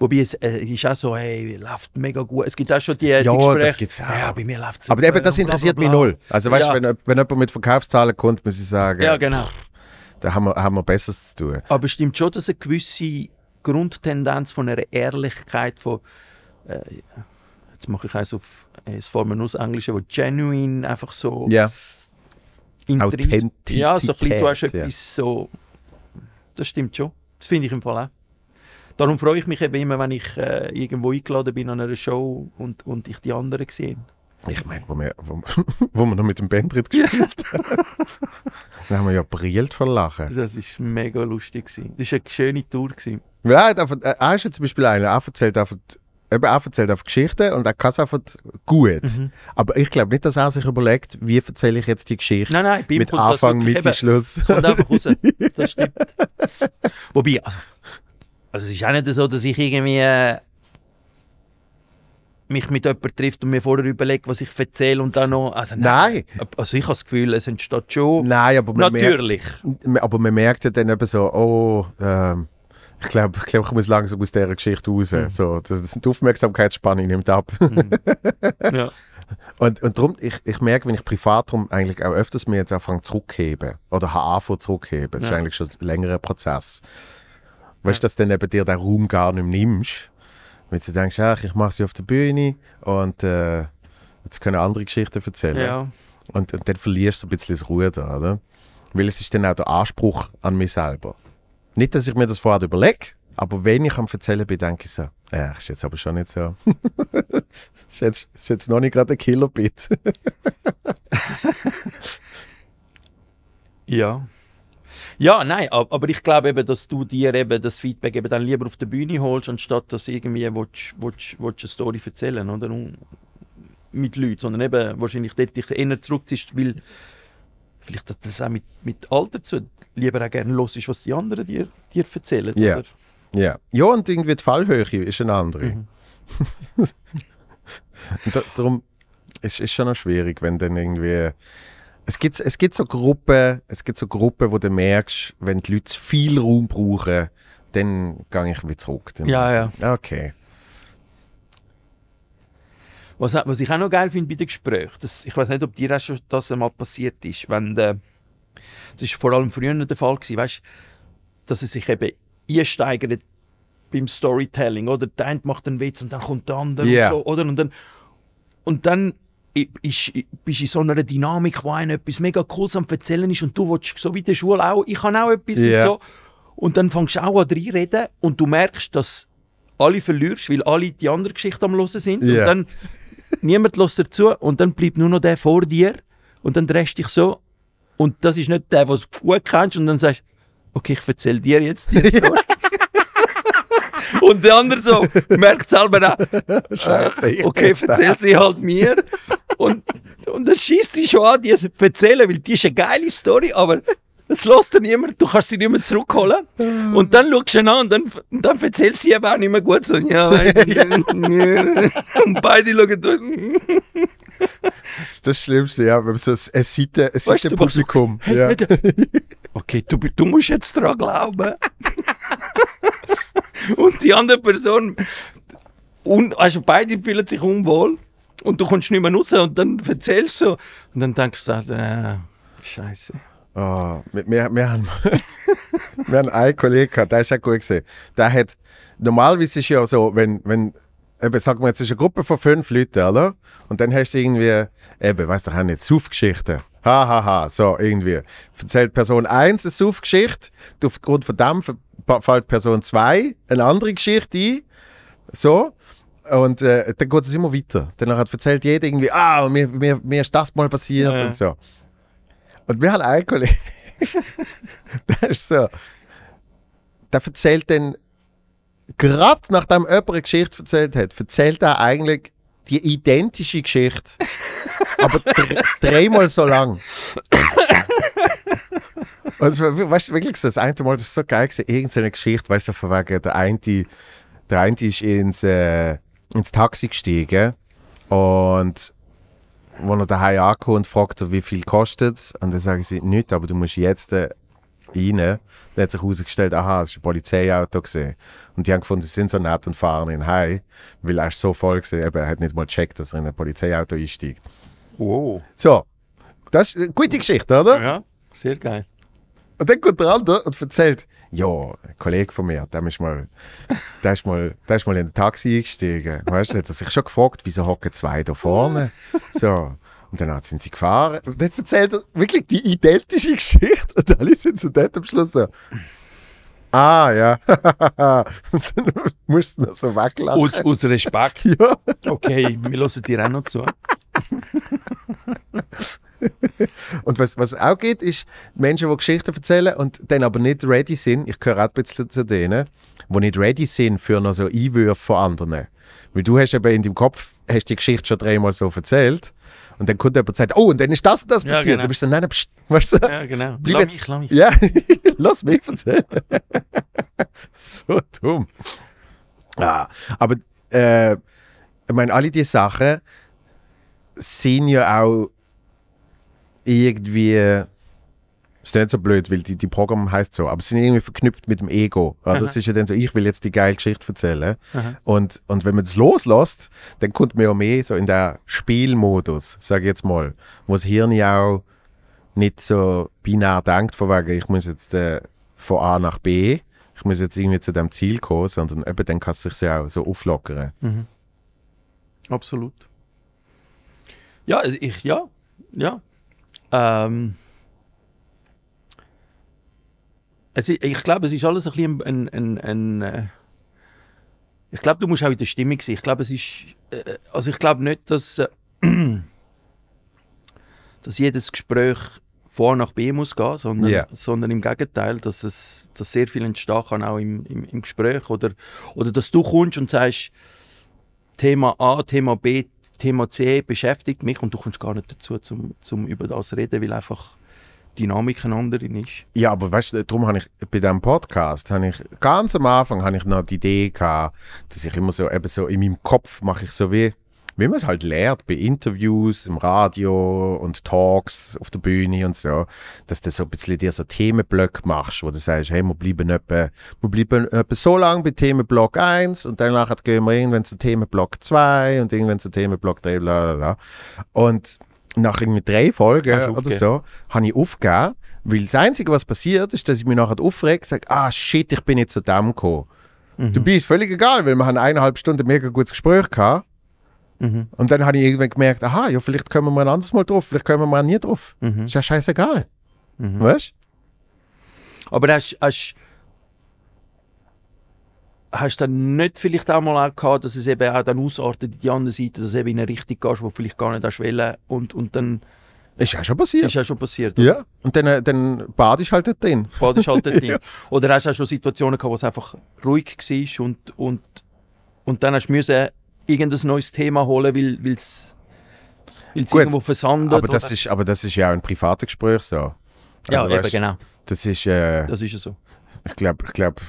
Wobei es äh, ist auch so, hey, läuft mega gut. Es gibt auch schon die, die Ja, Gespräche. das gibt's auch. Ja, bei mir läuft es Aber eben, das interessiert mich null. Also weißt du, Ja. wenn, wenn jemand mit Verkaufszahlen kommt, muss ich sagen, Ja, genau. da haben wir, haben wir Besseres zu tun. Aber es stimmt schon, dass eine gewisse Grundtendenz von einer Ehrlichkeit von äh, jetzt mache ich eins auf es vor allem aus Englischen, wo genuine einfach so Ja, intrinsisch- Ja, so ein bisschen, du hast Authentizität, ja. etwas so. Das stimmt schon. Das finde ich im Fall auch. Darum freue ich mich eben immer, wenn ich äh, irgendwo eingeladen bin an einer Show und, und ich die anderen sehe. ich meine, wo wir, wo, wo wir noch mit dem Bandrit gespielt haben, da haben wir ja brillt vor Lachen. Das war mega lustig. Gewesen. Das war eine schöne Tour. Gewesen. Ja, er äh, er ist ja zum Beispiel einer, er erzählt einfach, eben, er erzählt einfach Geschichten und er kann es einfach gut. Mhm. Aber ich glaube nicht, dass er sich überlegt, wie erzähle ich jetzt die Geschichte. Nein, nein, mit das Anfang, Mitte, eben- Schluss. Es kommt einfach raus. Das stimmt. Wobei, also, also es ist auch nicht so, dass ich irgendwie äh, mich mit jemandem trifft und mir vorher überlege, was ich erzähle und dann noch. Also, Nein. Also ich habe das Gefühl, es entsteht schon. Nein, aber man Natürlich. Merkt, aber man merkt ja dann eben so, oh, ähm, ich glaube, ich, glaub, ich muss langsam aus dieser Geschichte raus. Mhm. So, das, die Aufmerksamkeitsspanne nimmt ab. Ja. Und, und darum, ich, ich merke, wenn ich privat drum eigentlich auch öfters mir jetzt anfange zurückheben oder habe angefangen zurückheben, das ist Ja. eigentlich schon ein längerer Prozess. Weißt du, dass dann eben dir den Raum gar nicht mehr nimmst. Wenn du denkst, ach, ich mache sie auf der Bühne und äh, jetzt können andere Geschichten erzählen. ja. Und, und dann verlierst du ein bisschen das Ruder, oder? Weil es ist dann auch der Anspruch an mich selber. Nicht, dass ich mir das vorher überlege, aber wenn ich am Erzählen bin, denke ich so, ja, ist jetzt aber schon nicht so. ist, jetzt, ist jetzt noch nicht gerade ein Killerbit. Ja. Ja, nein, ab- aber ich glaube eben, dass du dir eben das Feedback eben dann lieber auf der Bühne holst, anstatt dass irgendwie willst, willst, willst eine Story erzählen, oder? Mit Leuten, sondern eben wahrscheinlich dort dich eher zurückziehst, weil vielleicht hat das auch mit, mit Alter zu lieber auch gerne los ist, was die anderen dir, dir erzählen, Ja. oder? ja. ja, und irgendwie die Fallhöhe ist eine andere. Mhm. Da, darum ist es schon noch schwierig, wenn dann irgendwie. Es gibt, es gibt so Gruppen, es gibt so Gruppen, wo du merkst, wenn die Leute viel Raum brauchen, dann gehe ich wieder zurück. Ja, ich- Okay. Was, was ich auch noch geil finde bei den Gesprächen, das, ich weiß nicht, ob dir auch schon das einmal passiert ist, wenn der, das ist vor allem früher der Fall gewesen, weißt, dass es sich eben einsteigert beim Storytelling, oder der eine macht einen Witz und dann kommt der andere Ja. und so, oder? Und dann, und dann bist du in so einer Dynamik, wo einer etwas mega Cooles am Erzählen ist und du willst, so wie der Schule auch, ich kann auch etwas Ja. und so. Und dann fängst du auch an reinreden und du merkst, dass alle verlierst, weil alle die andere Geschichte am Hören sind. Ja. Und dann niemand lässt dazu und dann bleibt nur noch der vor dir und dann drehst du dich so und das ist nicht der, was du gut kennst und dann sagst okay, ich erzähle dir jetzt die Story. und der andere so merkt selber auch, Scheiße, ich okay, erzähl sie halt mir. Und, und dann schießt dich schon an, die zu erzählen, weil die ist eine geile Story, aber es lässt dir niemand, du kannst sie nicht mehr zurückholen. Und dann schaust du ihn an und dann, und dann erzählt sie aber auch nicht mehr gut. So, ja, du, und beide schauen durch. Das ist das Schlimmste, ja, wenn so ein ein Seite, ein Weißt du, Seitenpublikum. Hey, ja. Okay, du, du musst jetzt daran glauben. und die andere Person, un, also beide fühlen sich unwohl und du kommst nicht mehr raus und dann erzählst du und dann denkst du, so, äh, Scheiße. Oh, wir, wir, wir, haben, wir haben einen Kollegen gehabt, der ist auch gut gesehen. Der hat, normalerweise ist ja so, wenn, wenn, eben, sagen wir jetzt, ist eine Gruppe von fünf Leuten, oder? Und dann hast du irgendwie, eben, weißt du, haben jetzt Saufgeschichten. Ha, ha, ha, so, irgendwie. Erzählt Person 1 eine Saufgeschichte, aufgrund von dem fällt Person 2 eine andere Geschichte ein, so. Und äh, dann geht es immer weiter. Dann erzählt jeder irgendwie, ah, mir, mir, mir ist das mal passiert ja. und so. Und wir haben einen Kollegen, der ist so, der erzählt dann, gerade nachdem jemand eine Geschichte erzählt hat, erzählt er eigentlich die identische Geschichte. aber dreimal so lang. Also, weißt du, wirklich so, das eine Mal, das war so geil gewesen, irgendeine Geschichte, weißt du, von wegen, der eine, der eine ist ins, äh, ins Taxi gestiegen und wo er daheim ankommt, fragt er, wie viel kostet es. Und dann sagen sie, nichts, aber du musst jetzt äh, rein. Dann hat sich herausgestellt, aha, es war ein Polizeiauto. Gewesen. Und die haben gefunden, sie sind so nett und fahren ihn heim, weil er ist so voll war, eben, er hat nicht mal gecheckt, dass er in ein Polizeiauto einsteigt. Wow. So, das ist eine gute Geschichte, oder? Ja, sehr geil. Und dann kommt der andere und erzählt, ja, ein Kollege von mir, der ist mal, der ist mal, der ist mal in ein Taxi eingestiegen. Weißt du, hat er sich schon gefragt, wieso hocken zwei da vorne? So. Und dann sind sie gefahren. Und dann erzählt er wirklich die identische Geschichte. Und alle sind so dort am Schluss so. Ah, ja. und dann musst du noch so weglachen. Aus, aus Respekt? Ja. Okay, wir hören dir auch noch zu. und was, was auch geht, ist Menschen, die Geschichten erzählen und dann aber nicht ready sind. Ich gehöre auch ein bisschen zu denen, die nicht ready sind für noch so Einwürfe von anderen. Weil du hast eben in deinem Kopf hast die Geschichte schon dreimal so erzählt und dann kommt jemand und sagt, oh, und dann ist das und das passiert. Ja, genau. Dann bist du dann, nein, pst, weißt du? Ja, genau. Bleib lass jetzt, mich, lass mich. Ja, lass mich erzählen. so dumm. Ja, aber äh, ich meine, alle diese Sachen sind ja auch irgendwie ist nicht so blöd, weil die, die Programm heißt so, aber sie sind irgendwie verknüpft mit dem Ego. Ja, das ist ja dann so, ich will jetzt die geile Geschichte erzählen. Und, und wenn man das loslässt, dann kommt man ja mehr so in der Spielmodus, sage ich jetzt mal, wo das Hirn ja auch nicht so binär denkt, von wegen, ich muss jetzt äh, von A nach B, ich muss jetzt irgendwie zu dem Ziel kommen, sondern eben dann kann es sich ja auch so auflockern. Mhm. Absolut. Ja, also ich, ja, ja. Ähm, es, ich glaube, es ist alles ein bisschen ein, ein, ein, ein äh, ich glaube, du musst auch in der Stimmung sein. Ich glaube, es ist, äh, also ich glaube nicht, dass, äh, dass jedes Gespräch von A nach B muss gehen, sondern, yeah. sondern im Gegenteil, dass, es, dass sehr viel entstehen kann, auch im, im, im Gespräch. Oder, oder dass du kommst und sagst, Thema A, Thema B, Thema C beschäftigt mich und du kommst gar nicht dazu, zum, zum über das reden, weil einfach Dynamik eine andere ist. Ja, aber weißt du, darum habe ich bei diesem Podcast, habe ich ganz am Anfang habe ich noch die Idee gehabt, dass ich immer so, eben so in meinem Kopf mache ich so wie, wie man es halt lernt, bei Interviews, im Radio und Talks auf der Bühne und so, dass du so ein bisschen dir so Themenblöcke machst, wo du sagst, hey, wir bleiben etwa, wir bleiben etwa so lange bei Themenblock 1 und danach gehen wir irgendwann zu Themenblock 2 und irgendwann zu Themenblock 3, bla bla bla. Und nach irgendwie drei Folgen oder so, habe ich aufgegeben, weil das Einzige, was passiert, ist, dass ich mich nachher aufrege und sage, ah shit, ich bin jetzt zu dem gekommen. Mhm. Du bist völlig egal, weil wir haben eineinhalb Stunden ein mega gutes Gespräch gehabt Mhm. Und dann habe ich irgendwann gemerkt, aha, ja, vielleicht kommen wir ein anderes Mal drauf, vielleicht kommen wir nie drauf. Mhm. Ist ja scheißegal. Mhm. Weißt du? Aber hast, hast, hast du dann nicht vielleicht auch mal auch gehabt, dass es eben auch dann ausartet in die andere Seite, dass du eben in eine Richtung gehst, wo du vielleicht gar nicht hast wollen und, und dann... Ist ja schon passiert. Ist ja schon passiert. Oder? Ja, und dann, äh, dann badest halt dort drin. Badest halt dort drin. ja. Oder hast du auch schon Situationen gehabt, wo es einfach ruhig war und, und, und dann hast du müssen irgendein neues Thema holen, weil es irgendwo versandet. Aber das, ist, aber das ist ja auch ein privates Gespräch so. Also, ja, weißt, eben, genau. Das ist, äh, das ist ja so. Ich glaube, ich glaub,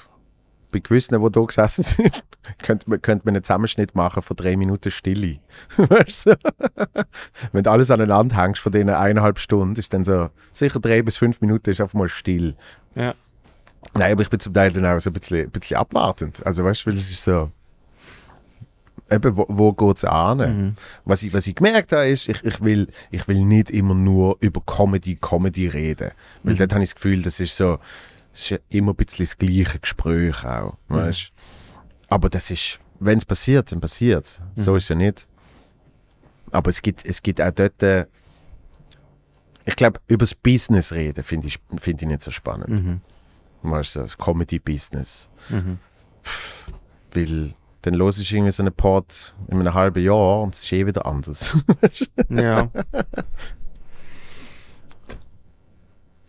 bei gewissen, die hier gesessen sind, könnte man, könnte man einen Zusammenschnitt machen von drei Minuten Stille. weißt du? Wenn du alles aneinander hängst von diesen eineinhalb Stunden, ist dann so sicher drei bis fünf Minuten ist einfach mal still. Ja. Nein, aber ich bin zum Teil dann auch so ein bisschen, ein bisschen abwartend. Also weißt du, weil es ist so eben, wo, wo geht es an? Mhm. Was, ich, was ich gemerkt habe, ist, ich, ich, will, ich will nicht immer nur über Comedy, Comedy reden. Weil mhm. dort habe ich das Gefühl, das ist so, es ist ja immer ein bisschen das gleiche Gespräch auch. Mhm. Weißt? Aber das ist, wenn es passiert, dann passiert es. So Mhm. ist es ja nicht. Aber es gibt, es gibt auch dort, äh, ich glaube, über das Business reden finde ich, find ich nicht so spannend. Mhm. Weißt du, das Comedy-Business. Mhm. Weil dann los ist irgendwie so einen Pod in einem halben Jahr und es ist eh wieder anders. Ja.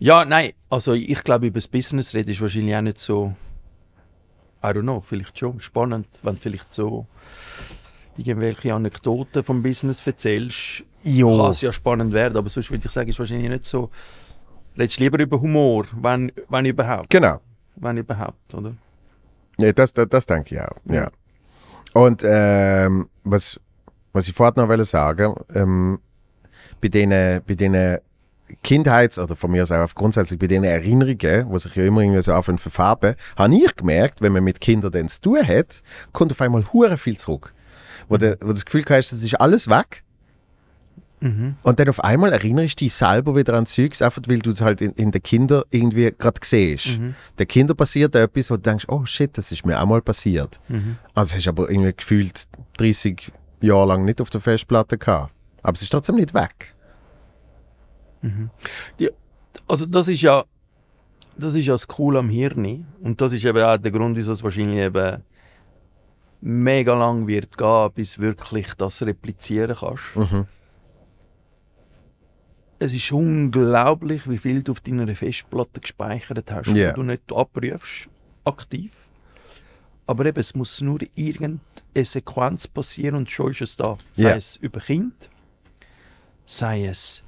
Ja, nein, also ich glaube, über das Business reden ist wahrscheinlich auch nicht so, I don't know, vielleicht schon spannend, wenn du vielleicht so irgendwelche Anekdoten vom Business erzählst, kann es ja spannend werden, aber sonst würde ich sagen, ist wahrscheinlich nicht so, redest lieber über Humor, wenn, wenn überhaupt, Genau. wenn überhaupt, oder? Ja, das, das, das denke ich auch. Ja. Und ähm, was, was ich vorhin noch sagen, ähm, bei diesen bei denen Kindheits- oder von mir aus auch grundsätzlich bei diesen Erinnerungen, die sich ja immer irgendwie so anfangen zu verfarben, habe ich gemerkt, wenn man mit Kindern dann zu tun hat, kommt auf einmal hure viel zurück. Wo, du, wo du das Gefühl hast, das ist alles weg. Und dann auf einmal erinnerst du dich selber wieder an Zeugs, einfach weil du es halt in, in den Kindern irgendwie gerade siehst. Den Kindern passiert etwas, wo du denkst, oh shit, das ist mir auch mal passiert. Also hast du aber irgendwie gefühlt 30 Jahre lang nicht auf der Festplatte gehabt. Aber es ist trotzdem nicht weg. Also das ist ja das ist ja das Coole am Hirn und das ist eben auch der Grund, wieso es wahrscheinlich eben mega lang wird gehen, bis wirklich das replizieren kannst. Mhm. Es ist unglaublich, wie viel du auf deiner Festplatte gespeichert hast, Ja. wo du nicht abrufst, aktiv. Aber eben, es muss nur irgendeine Sequenz passieren und schon ist es da. Sei Ja. es über Kind, sei es,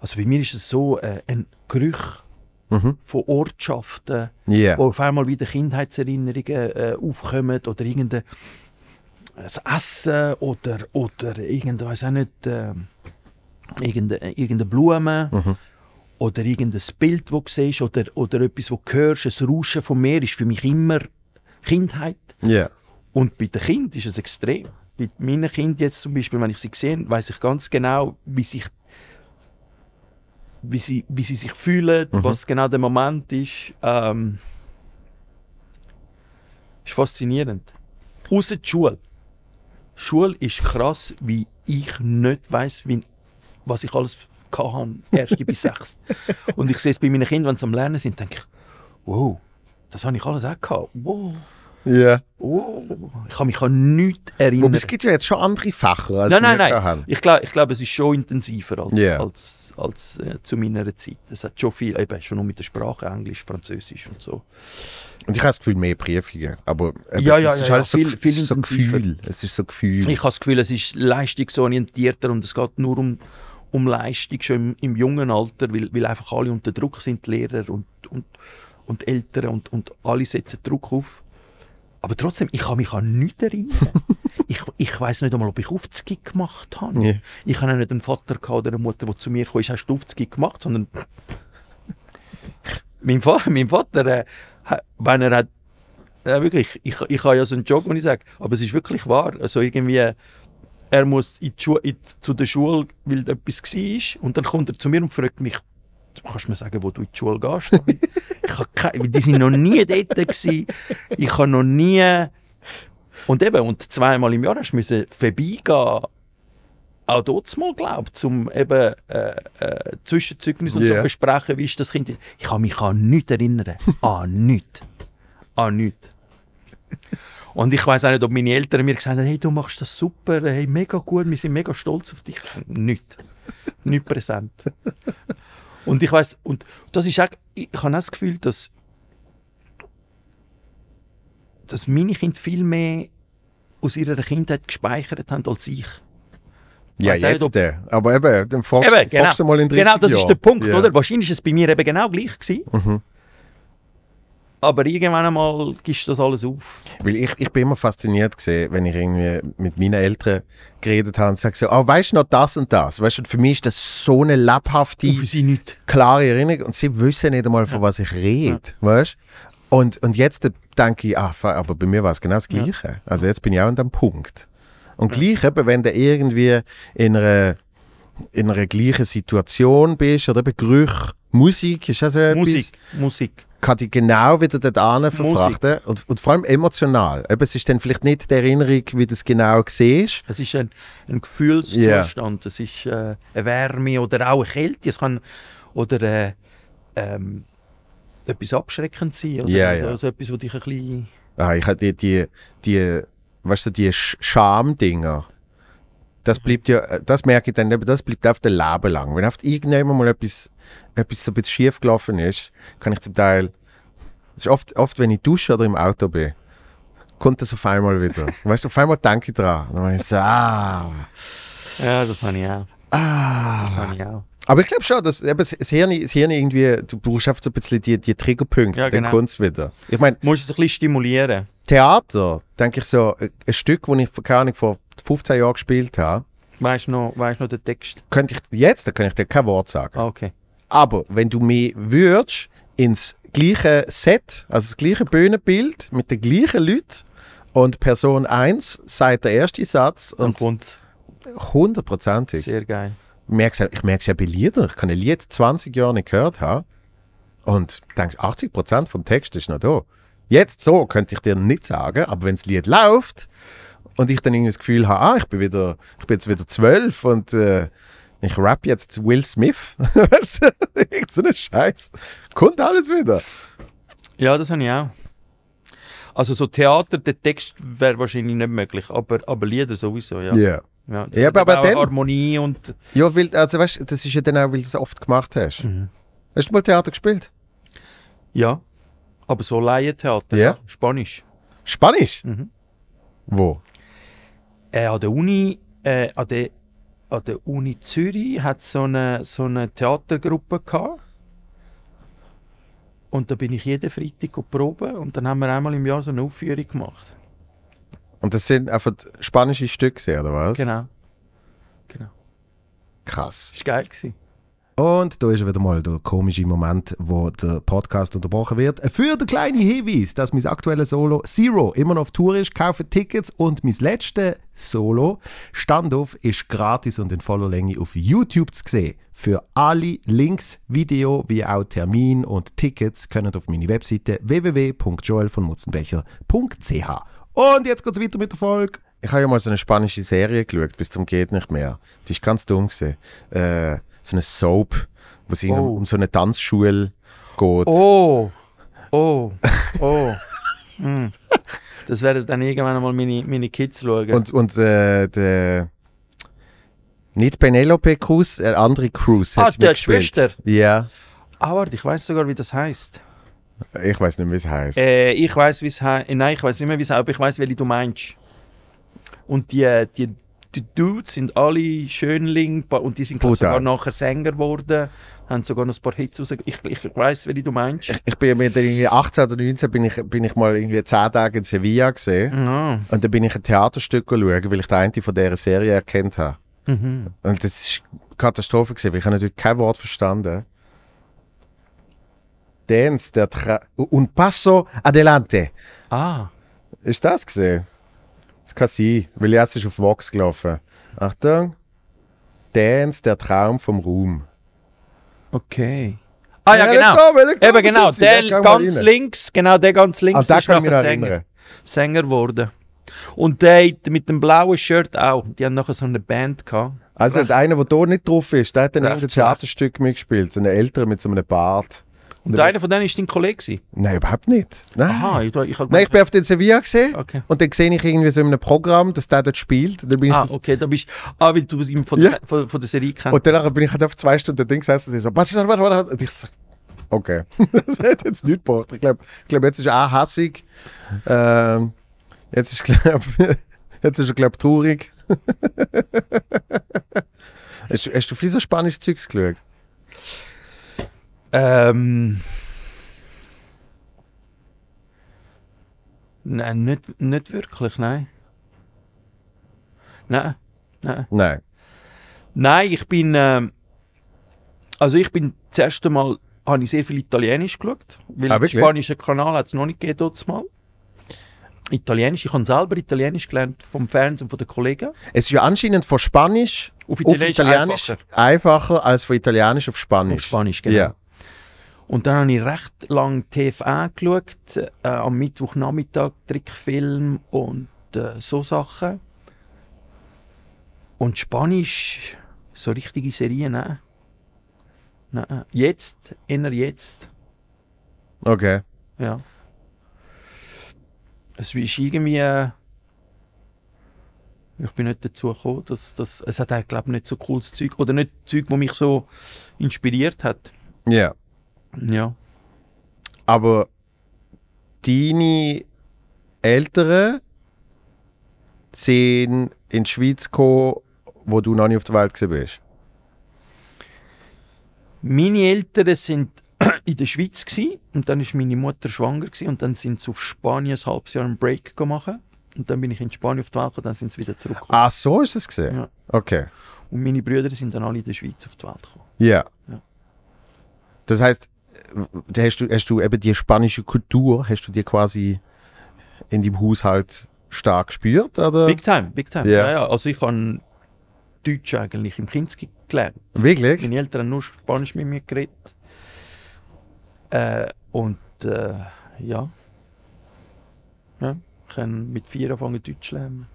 also bei mir ist es so, äh, ein Geruch Mhm. von Ortschaften, Ja. wo auf einmal wieder Kindheitserinnerungen äh, aufkommen oder irgendein das Essen oder, oder irgendein, weiß auch nicht, äh, irgendeine, irgendeine Blume Mhm. oder irgendein Bild, das du siehst oder, oder etwas, das du hörst, ein Rauschen vom Meer ist für mich immer Kindheit. Ja. Und bei den Kindern ist es extrem. Bei meinen Kindern jetzt zum Beispiel, wenn ich sie sehe, weiß ich ganz genau, wie sich wie sie, wie sie sich fühlen, was genau der Moment ist. Ähm, ist faszinierend. Außer die Schule. Schule ist krass, wie ich nicht weiß, was ich alles hatte, erste bis sechs. Und ich sehe es bei meinen Kindern, wenn sie am Lernen sind, denke ich, wow, das habe ich alles auch gehabt. Wow. Ja. Oh, ich kann mich an nichts erinnern. Wobei es gibt ja jetzt schon andere Fächer, als nein, nein, nein. haben. Ich glaube, ich glaub, es ist schon intensiver als, Ja. als, als äh, zu meiner Zeit. Es hat schon viel, eben schon nur mit der Sprache, Englisch, Französisch und so. Und ich habe das Gefühl, mehr Prüfungen. Aber eben, Ja, es ja, ist ja, ja, alles so, viel- viel es so. Gefühl. Es ist so Gefühl. Ich habe das Gefühl, es ist leistungsorientierter und es geht nur um, um Leistung schon im, im jungen Alter, weil, weil einfach alle unter Druck sind, die Lehrer und, und, und Eltern und, und alle setzen Druck auf. Aber trotzdem, ich kann mich an nichts erinnern. ich ich weiß nicht einmal, ob ich Aufzug gemacht habe. Ja. Ich habe nicht einen Vater oder eine Mutter, die zu mir kam, hast du Aufzug gemacht, sondern mein, Va mein Vater, äh, wenn er hat, äh, wirklich, ich, ich habe ja so einen Job, wo ich sage, aber es ist wirklich wahr, also irgendwie, er muss in die Schu in, zu der Schule, weil etwas war und dann kommt er zu mir und fragt mich, du kannst mir sagen, wo du in die Schule gehst? ich habe keine, die sind noch nie dort gewesen. Ich habe noch nie und eben, und zweimal im Jahr hast du müssen vorbeigehen, auch dort mal, glaube ich, um eben äh, äh, Zwischenzeugnis und Ja. so besprechen, wie ist das Kind. Ich kann mich an nichts erinnern. an nichts. An nichts. Und ich weiß auch nicht, ob meine Eltern mir gesagt haben, hey, du machst das super, hey, mega gut, wir sind mega stolz auf dich. Nicht. Nicht präsent. Und ich weiß und das ist auch, ich habe auch das Gefühl, dass, dass meine Kinder viel mehr aus ihrer Kindheit gespeichert haben als ich. ja, nicht, jetzt. ob- äh, aber eben, dann fragst Eben, genau. fragst du mal in 30 Genau, das ist Jahren. der Punkt, Ja. oder? Wahrscheinlich ist es bei mir eben genau gleich gewesen. Mhm. Aber irgendwann einmal gibst du das alles auf. Weil ich, ich bin immer fasziniert gesehen, wenn ich irgendwie mit meinen Eltern geredet habe und sage so, oh, weißt du noch das und das? Weißt du, für mich ist das so eine lebhafte, Und für sie nicht. klare Erinnerung und sie wissen nicht einmal, von was ich rede, weißt und, und jetzt denke ich, ah, fa- aber bei mir war es genau das Gleiche. Also jetzt bin ich auch an dem Punkt. Und gleich eben, wenn du irgendwie in einer, in einer gleichen Situation bist oder eben Gerüche, Musik ist auch so etwas. Musik, Musik. Kann dich genau wieder dort verfrachten. Und, und vor allem emotional. Eben, es ist dann vielleicht nicht die Erinnerung, wie das genau siehst. Es ist ein, ein Gefühlszustand, es ist äh, eine Wärme oder auch eine Kälte. Es kann, oder äh, ähm, etwas abschreckend sein. Oder? Ja, also, ja. also etwas, was dich ein bisschen... Ah, ich hatte die, die, die, weißt du, die Sch- Schamdinger. Das bleibt ja, das merke ich dann, das bleibt auf der Leben lang. Wenn oft irgendjemand mal etwas, etwas so ein bisschen schief gelaufen ist, kann ich zum Teil, das ist oft, oft, wenn ich dusche oder im Auto bin, kommt das auf einmal wieder. weißt du, auf einmal denke ich dran. Dann bin ich so, ah, Ja, das habe ich auch. ah. Das habe ich auch. Aber ich glaube schon, dass eben das Hirn, das Hirn irgendwie, du brauchst einfach so ein bisschen die, die Triggerpunkte, Ja, dann genau. kommt es wieder. Ich meine, Du musst es ein bisschen stimulieren. Theater, denke ich so, ein Stück, das ich keine Ahnung, vor 15 Jahren gespielt habe, Weißt du noch, weißt noch den Text? könnte ich jetzt, da kann ich dir kein Wort sagen. Ah, okay. Aber wenn du mich würdest ins gleiche Set, also das gleiche Bühnenbild mit den gleichen Leuten und Person 1 sagt der erste Satz und hundertprozentig. Sehr geil. Ich merke es ja bei Liedern. Ich kann ein Lied 20 Jahre nicht gehört haben und denke, 80% vom Text ist noch da. Jetzt so könnte ich dir nicht sagen, aber wenn das Lied läuft und ich dann irgendwie das Gefühl habe, ah, ich bin, wieder, ich bin jetzt wieder zwölf und äh, ich rap jetzt Will Smith, irgend so ein Scheiß, kommt alles wieder. Ja, das habe ich auch. Also so Theater, der Text wäre wahrscheinlich nicht möglich, aber, aber Lieder sowieso, ja. Ja. ja, das Ja, aber auch dann- Harmonie und... Ja, weil, also weißt das ist ja dann auch, weil du es oft gemacht hast. Mhm. Hast du mal Theater gespielt? Ja, aber so Laientheater, Ja. ja. Spanisch. Spanisch? Mhm. Wo? Äh, an der Uni, äh, an der, an der Uni Zürich hat so eine so eine Theatergruppe gehabt. Und da bin ich jeden Freitag proben und dann haben wir einmal im Jahr so eine Aufführung gemacht. Und das sind einfach spanische Stücke, oder was? Genau. Genau. Krass. Das war geil. Gewesen. Und da ist wieder mal der komische Moment, wo der Podcast unterbrochen wird. Für den kleinen Hinweis, dass mein aktuelles Solo Zero immer noch auf Tour ist, kaufe Tickets und mein letztes Solo Standoff ist gratis und in voller Länge auf YouTube zu sehen. Für alle Links, Video wie auch Termin und Tickets können auf meine Webseite www.joelvonmutzenbecher.ch. Und jetzt geht's weiter mit der Folge. Ich habe ja mal so eine spanische Serie geschaut, bis zum geht nicht mehr. Die ist ganz dumm gewesen. Äh, so eine Soap, wo es Oh. um so eine Tanzschule geht. Oh! Oh! Oh! mm. Das werden dann irgendwann mal meine, meine Kids schauen. Und, und äh, der nicht Penelope Cruz, äh, andere Cruz Ah, hat mitgespielt. Schwester. Ja, ah, warte, ich weiß sogar, wie das heißt. ich weiß nicht, wie es heißt. Äh, ich weiß, wie es heißt. Nein, ich weiß nicht mehr, wie es heißt, aber ich weiß, welche du meinst. Und die, äh, die, die Dudes sind alle Schönling und die sind glaub, sogar nachher Sänger geworden, haben sogar noch ein paar Hits raus. Ich, ich weiß, welche du meinst. Ich bin mit irgendwie 18 oder 19 bin ich, bin ich mal irgendwie 10 Tage in Sevilla gesehen. Ah, Und dann bin ich ein Theaterstück schauen, weil ich den einen von dieser Serie erkannt habe. mhm. Und das ist Katastrophe gewesen, weil ich habe natürlich kein Wort verstanden. Dance, der Tra Un passo adelante. ah, Ist das gesehen? Das kann sein, weil jetzt ist auf Vox gelaufen. Achtung. Dance, der Traum vom Ruhm. okay. Ah ja, genau. ich- Eben genau, der mal ganz links, genau der ganz links den ist nachher Sänger. Sänger geworden. Und der mit dem blauen Shirt auch. Die haben nachher so eine Band gehabt. Also Recht. der eine, der hier nicht drauf ist, der hat dann schlecht. Theaterstück mitgespielt. So ein älterer mit so einem Bart. Und einer von denen ist dein Kollege. Nein, überhaupt nicht. Nein. Aha, ich, ich Nein, ich bin auf den Sevilla gesehen Okay. und dann sehe ich irgendwie so in einem Programm, dass der dort spielt. Dann bin ich Ah, das, okay, da bist Ah, weil du ihn von, Ja. der, von, von der Serie kennst. Und danach bin ich halt auf zwei Stunden Ding gesessen und ich so, warte, warte, warte, warte. Und ich so, okay. das hat jetzt nichts gebracht. Ich glaube, ich glaub, jetzt ist er auch hassig. Ähm, jetzt ist, glaub, jetzt ist er, glaube ich, traurig. hast, du- hast du viel so spanisches Zeugs geschaut? Ähm. Nein, nicht, nicht wirklich, nein. Nein, nein. Nein. Nein, ich bin. Ähm, also, ich bin das erste Mal. Habe ich sehr viel Italienisch geschaut. Weil Ah, den spanischen Kanal hat es noch nicht gegeben, dort mal. Italienisch. Ich habe selber Italienisch gelernt vom Fernsehen und von den Kollegen. Es ist ja anscheinend von Spanisch Auf auf Italienisch einfacher, als von Italienisch auf Spanisch. Auf Spanisch, genau. Ja. Und dann habe ich recht lang TV geschaut, äh, am Mittwochnachmittag Trickfilm und äh, so Sachen. Und Spanisch, so richtige Serien, nein. Nein, jetzt, eher jetzt, Okay. ja. Es ist irgendwie... Äh, ich bin nicht dazu gekommen, dass, dass es hat glaube nicht so cooles Zeug oder nicht Zeug, das mich so inspiriert hat. Ja. Ja. Aber deine Eltern sind in die Schweiz gekommen, wo du noch nicht auf der Welt bist. Meine Eltern sind in der Schweiz und dann ist meine Mutter schwanger und dann sind sie auf Spanien ein halbes Jahr einen Break gemacht und dann bin ich in Spanien auf die Welt und dann sind sie wieder zurückgekommen. Ah, so ist es gesehen. Ja. Okay. Und meine Brüder sind dann alle in der Schweiz auf die Welt gekommen. Ja. Ja. Das heißt, hast du, hast du eben die spanische Kultur, hast du dir quasi in deinem Haushalt stark gespürt? Oder? Big time, big time. Ja. Ja. Ja, Also ich habe Deutsch eigentlich im Kinski gelernt. Wirklich? Meine Eltern haben nur Spanisch mit mir geredet. Äh, und äh, ja. ja. Ich kann mit vier anfangen Deutsch lernen.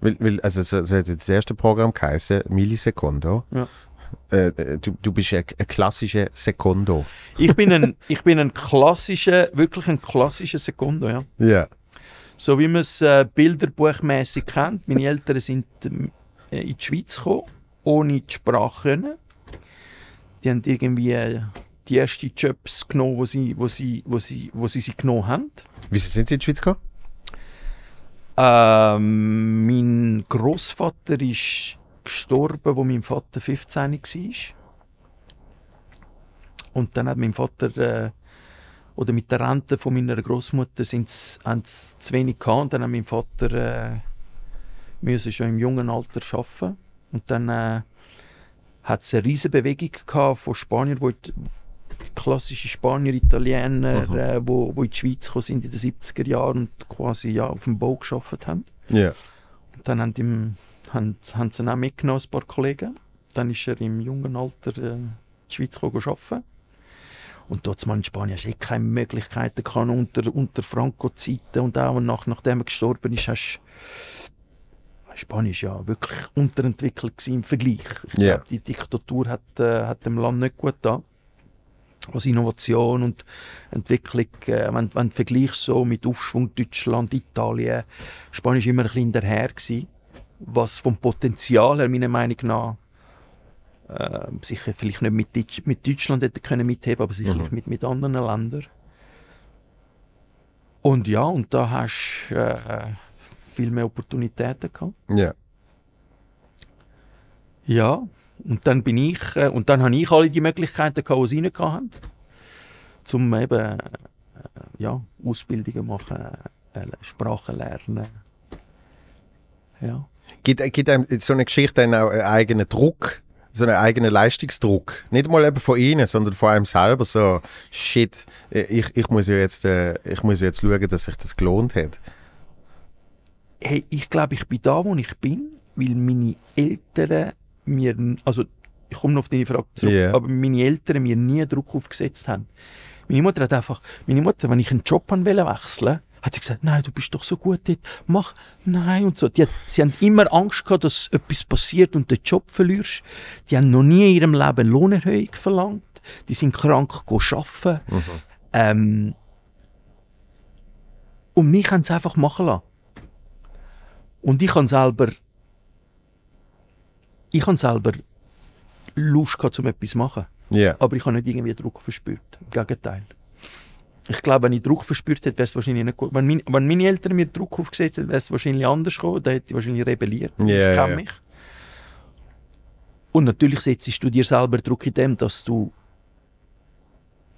Weil, weil, also so, so hat das erste Programm geheißen, Millisecondo. Ja. Äh, du, du bist ein, ein klassischer Secondo. Ich bin ein, ich bin ein klassischer, wirklich ein klassischer Sekundo, ja. Ja. So wie man es äh, bilderbuchmäßig kennt. Meine Eltern sind äh, in die Schweiz gekommen, ohne die Sprache können. Die haben irgendwie äh, die ersten Jobs genommen, wo sie, wo sie, wo sie, wo sie sie genommen haben. Wieso sind sie in die Schweiz gekommen? Ähm, mein Großvater ist gestorben, wo mein Vater 15 war. Und dann hat mein Vater äh, oder mit der Rente von meiner Großmutter sind zu wenig gehabt. Und dann hat mein Vater äh, müssen schon im jungen Alter arbeiten. Und dann äh, hat es eine riesige Bewegung gehabt von Spaniern, wo die klassische Spanier, Italiener, Mhm. äh, wo, wo in die Schweiz gekommen sind in den 70er Jahren und quasi ja, auf dem Bau geschafft haben. Ja. Und dann haben, die, ihm- haben, haben sie ihn auch mitgenommen, ein paar Kollegen. Dann ist er im jungen Alter äh, in die Schweiz gekommen arbeiten. Und dort in Spanien hast du eh keine Möglichkeiten gehabt, unter, unter Franco-Zeiten und auch nach, nachdem er gestorben ist, hast Spanien ja wirklich unterentwickelt im Vergleich. Ich Ja. glaube, die Diktatur hat, äh, hat dem Land nicht gut da. Was Innovation und Entwicklung, äh, wenn, wenn du vergleichst so mit Aufschwung Deutschland, Italien, Spanien war immer ein bisschen hinterher gewesen, was vom Potenzial her meiner Meinung nach äh, sicher vielleicht nicht mit, Deutsch, mit Deutschland hätte können mitheben, aber sicherlich Mhm. mit, mit anderen Ländern. Und ja, und da hast du äh, viel mehr Opportunitäten gehabt. Ja. Ja, und dann bin ich, äh, und dann habe ich alle die Möglichkeiten gehabt, die sie nicht hatten, zum eben äh, ja, Ausbildungen machen, äh, Sprachen lernen. Ja. Gibt, gibt einem so eine Geschichte auch einen eigenen Druck, so einen eigenen Leistungsdruck? Nicht mal eben von ihnen, sondern von einem selber so, shit, ich, ich, muss, ja jetzt, äh, ich muss ja jetzt schauen, dass sich das gelohnt hat. Hey, ich glaube, ich bin da, wo ich bin, weil meine Eltern mir, also ich komme noch auf deine Frage zurück, Ja. aber meine Eltern mir nie Druck aufgesetzt haben. Meine Mutter hat einfach, meine Mutter, wenn ich einen Job an wollte wechseln, hat sie gesagt, nein, du bist doch so gut dort, mach, nein und so. Die hat, sie haben immer Angst gehabt, dass etwas passiert und den Job verlierst. Die haben noch nie in ihrem Leben Lohnerhöhung verlangt. Die sind krank arbeiten. Ähm, und mich haben sie einfach machen lassen. Und ich habe selber, ich habe selber Lust gehabt, um etwas zu machen. Ja. Aber ich habe nicht irgendwie Druck verspürt. Im Gegenteil. Ich glaube, wenn ich Druck verspürt hätte, wäre es wahrscheinlich nicht gut. Wenn, mein, wenn meine Eltern mir Druck aufgesetzt hätten, wäre es wahrscheinlich anders gekommen. Dann hätte ich wahrscheinlich rebelliert. Ja, ich kenne ja. mich. Und natürlich setzt du dir selber Druck in dem, dass du,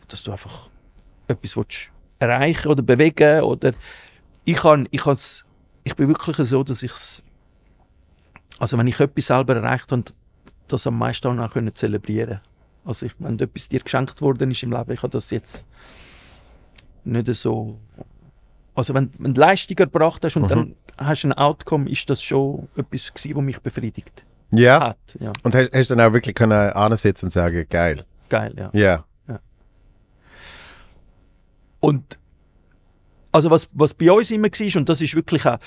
dass du einfach etwas willst erreichen oder bewegen oder ich kann, ich kann's, ich bin wirklich so, dass ich also wenn ich etwas selber erreicht habe, das am meisten auch können zelebrieren. Also ich, wenn etwas dir geschenkt worden ist im Leben, ich habe das jetzt nicht so. Also wenn, wenn du Leistung erbracht hast und Mhm. dann hast du ein Outcome, ist das schon etwas gewesen, was mich befriedigt Ja. hat. Ja, Und hast, hast du dann auch wirklich können ansitzen und sagen, geil. geil, ja. Ja. Und also was, was bei uns immer war, und das ist wirklich auch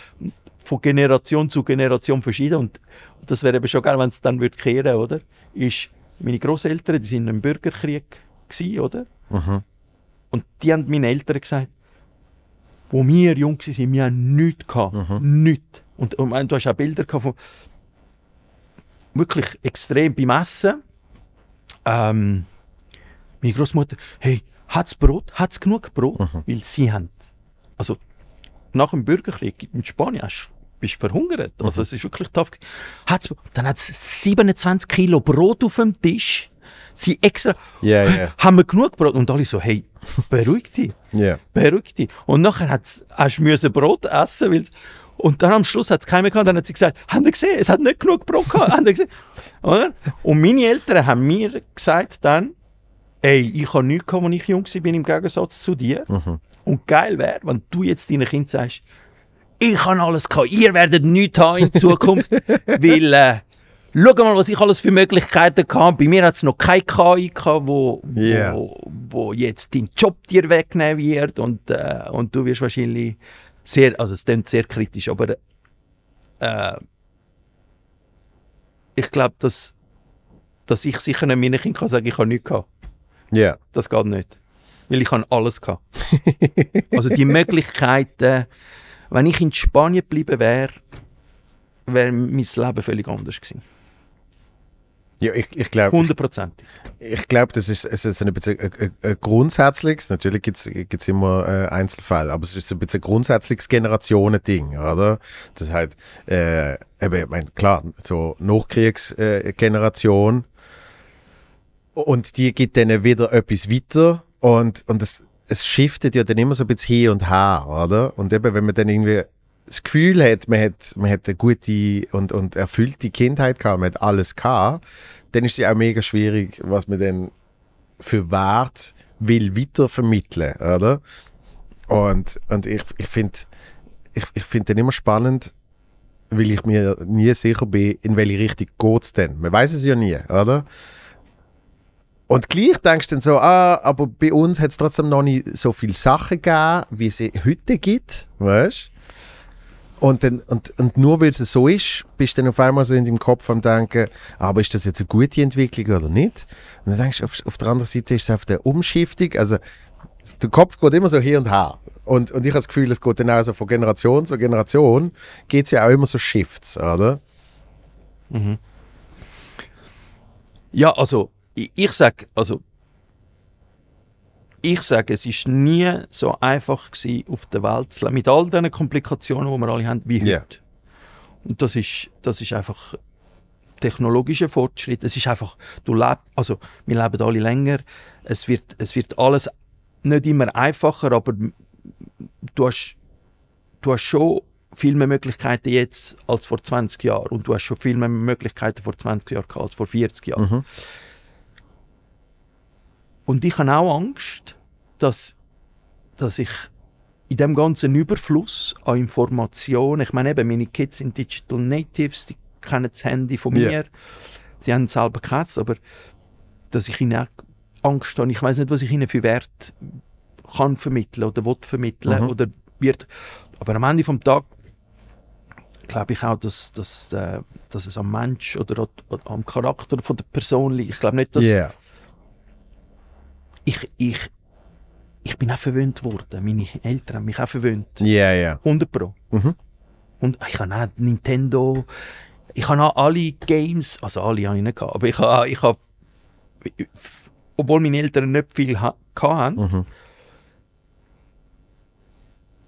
von Generation zu Generation verschieden, und das wäre eben schon geil, wenn es dann würde kehren, oder? Ist, meine Großeltern, die sind im Bürgerkrieg gewesen, oder? Mhm. Und die haben meinen Eltern gesagt, wo wir jung waren, wir haben nichts gehabt. Nichts. Und, und meine, du hast auch Bilder von wirklich extrem beim Essen. Ähm, meine Großmutter, hey, hat's Brot? Hat's genug Brot? Weil sie haben. Also nach dem Bürgerkrieg in Spanien hast, bist du verhungert. Also es ist wirklich tough. Hat's, dann hat es 27 Kilo Brot auf dem Tisch. Sie extra. Ja, ja. Haben wir genug Brot? Und alle so, hey, beruhig dich. Ja. Beruhig dich. Und nachher hat's, hast du Brot essen, weil's, und dann am Schluss hat es keiner mehr gehabt. Dann hat sie gesagt, haben Sie gesehen, es hat nicht genug Brot gehabt. haben Sie gesehen? Oder? Und meine Eltern haben mir gesagt dann, ey, ich habe nichts gehabt, als ich jung war, im Gegensatz zu dir. Und geil wäre, wenn du jetzt deinen Kind sagst, ich habe alles gehabt, ihr werdet nichts haben in Zukunft, weil, äh, schau mal, was ich alles für Möglichkeiten hatte. Bei mir hat es noch keine KI gehabt, wo, Ja. wo, wo jetzt deinen Job dir wegnehmen wird und, äh, und du wirst wahrscheinlich sehr, also es klingt sehr kritisch, aber äh, ich glaube, dass, dass ich sicher nicht meinen Kindern kann sagen, ich habe nichts gehabt. Ja. Das geht nicht. Weil ich habe alles gehabt. also die Möglichkeiten, wenn ich in Spanien geblieben wäre, wäre mein Leben völlig anders gewesen. Ja, ich, ich glaube, Hundertprozentig. ich glaub, das ist, es ist ein bisschen ein, ein, ein grundsätzliches, natürlich gibt es immer äh, Einzelfälle, aber es ist ein bisschen ein grundsätzliches Generationending, oder? Das heißt, äh, eben, ich mein, klar, so Nachkriegsgeneration äh, Generation. und die gibt dann wieder etwas weiter und, und es, es shiftet ja dann immer so ein bisschen hin und her, oder? Und eben, wenn man dann irgendwie das Gefühl hat, man hat, man hat eine gute und, und erfüllte Kindheit gehabt, man hat alles gehabt, dann ist es auch mega schwierig, was man dann für Wert will weitervermitteln, oder? Und, und ich, ich finde ich, ich find dann immer spannend, weil ich mir nie sicher bin, in welche Richtung geht es denn. Man weiß es ja nie, oder? Und gleich denkst du dann so, ah, aber bei uns hat es trotzdem noch nicht so viele Sachen gegeben, wie es heute gibt, weißt und, dann, und, und nur weil es so ist, bist du dann auf einmal so in deinem Kopf am denken, aber ist das jetzt eine gute Entwicklung oder nicht? Und dann denkst du, auf, auf der anderen Seite ist es auf der Umschiftung, also der Kopf geht immer so hier und her. Und, und ich habe das Gefühl, es geht dann auch so von Generation zu Generation, geht es ja auch immer so Shifts, oder? Ja, also ich, ich sage, also ich sage, es ist nie so einfach gewesen, auf der Welt zu leben, mit all diesen Komplikationen, die wir alle haben, wie heute. Und das ist, das ist einfach technologischer Fortschritt. Es ist einfach, du lebst, also wir leben alle länger. Es wird, es wird alles nicht immer einfacher, aber du hast, du hast schon viel mehr Möglichkeiten jetzt als vor 20 Jahren und du hast schon viel mehr Möglichkeiten vor 20 Jahren gehabt als vor 40 Jahren. Mhm. Und ich habe auch Angst, dass, dass ich in dem ganzen Überfluss an Informationen, ich meine eben, meine Kids sind Digital Natives, die kennen das Handy von mir, sie haben selber keins, aber dass ich ihnen auch Angst habe, ich weiß nicht, was ich ihnen für Wert kann vermitteln oder will vermitteln Mhm. oder wird, aber am Ende vom Tag glaube ich auch, dass, dass, äh, dass es am Mensch oder am Charakter von der Person liegt. Ich glaube nicht, dass Ja. Ich, ich, ich bin auch verwöhnt worden. Meine Eltern haben mich auch verwöhnt. Ja, ja. 100 Pro. Mhm. Und ich habe auch Nintendo, ich habe auch alle Games, also alle habe ich nicht gehabt, aber ich habe, ich habe obwohl meine Eltern nicht viel ha hatten, Mhm.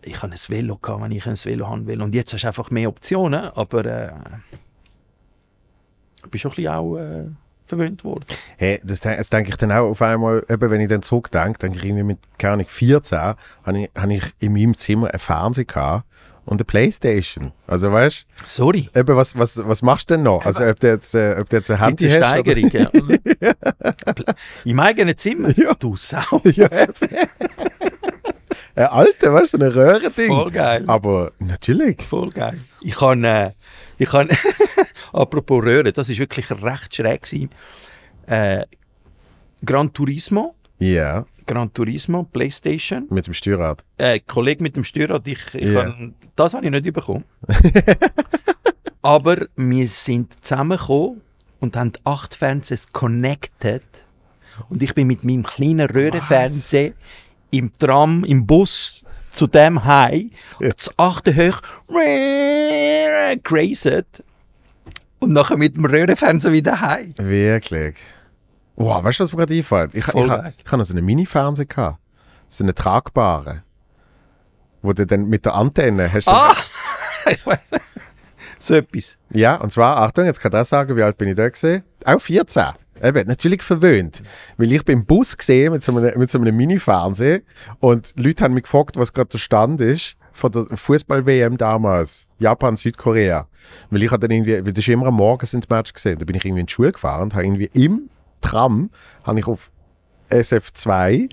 ich habe ein Velo gehabt, wenn ich ein Velo haben will. Und jetzt hast du einfach mehr Optionen, aber äh, ich bin schon ein bisschen auch äh, verwöhnt worden. Hey, das, das denke ich dann auch auf einmal, eben, wenn ich dann zurückdenke, denke ich irgendwie mit, keine Ahnung, 14, habe ich, habe ich in meinem Zimmer einen Fernseher gehabt und eine Playstation. Also weißt Sorry. du, eben, was, was, was machst du denn noch? Also ob du jetzt, äh, ob du jetzt ein Handy hast? Steigerung, ja. Im eigenen Zimmer? Ja. Du Sau. ja. Ein alter, weißt du, so ein Röhrending. Voll geil. Aber natürlich. Voll geil. Ich kann, äh, ich kann apropos Röhren, das ist wirklich recht schräg gewesen. Äh, Gran Turismo, Ja. Gran Turismo, Playstation. Mit dem Steuerrad. Äh, Kollege mit dem Steuerrad, ich, ich Ja. hab, das habe ich nicht bekommen. Aber wir sind zusammengekommen und haben acht Fernsehs connected. Und ich bin mit meinem kleinen Röhrenfernseher im Tram, im Bus zu dem Hai, Ja. das achte hoch, grazed. Und nachher mit dem Röhrenfernseher wieder heim. Wirklich. Wow, weißt du, was mir gerade einfällt? Ich, ich, Voll ich, ich hatte noch so einen Mini-Fernseher. gehabt. So einen tragbaren. Wo du dann mit der Antenne hast. Ah! ich weiß So etwas. Ja, und zwar, Achtung, jetzt kann ich auch sagen, wie alt bin ich da gesehen? Auch 14. Eben, natürlich verwöhnt. Weil ich bin im Bus gesehen mit so einem, mit so einem Mini-Fernseher und Leute haben mich gefragt, was gerade der Stand ist von der Fußball-WM damals. Japan, Südkorea. Weil ich dann irgendwie, weil das ist immer am Morgen sind Match gesehen. Da bin ich irgendwie in die Schule gefahren und habe irgendwie im Tram, habe ich auf SF2,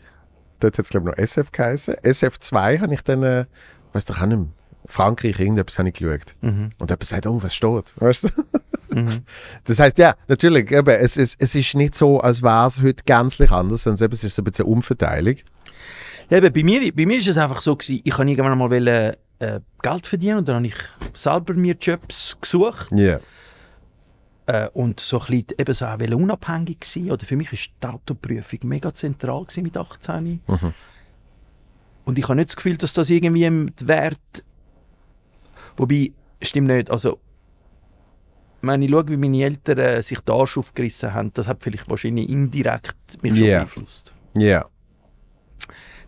dort hat es glaube ich noch SF geheißen, SF2 habe ich dann, äh, weiß doch auch nicht mehr, Frankreich, irgendetwas habe ich geschaut. Und jemand sagt, oh, was steht? Weißt du? Das heißt, ja, natürlich, eben, es, ist, es ist nicht so, als wäre es heute gänzlich anders, sondern es ist so ein bisschen Umverteilung. Ja, eben, bei mir, bei mir ist es einfach so gewesen, ich habe irgendwann mal wollen, äh, Geld verdienen und dann habe ich selber mir Jobs gesucht Ja. äh, und so ein bisschen eben so auch unabhängig sein. Oder für mich ist die Autoprüfung mega zentral mit 18. Und ich habe nicht das Gefühl, dass das irgendwie im Wert... Wobei, stimmt nicht, also wenn ich schaue, wie meine Eltern äh, sich den Arsch aufgerissen haben, das hat vielleicht wahrscheinlich indirekt mich schon Ja. beeinflusst. Ja.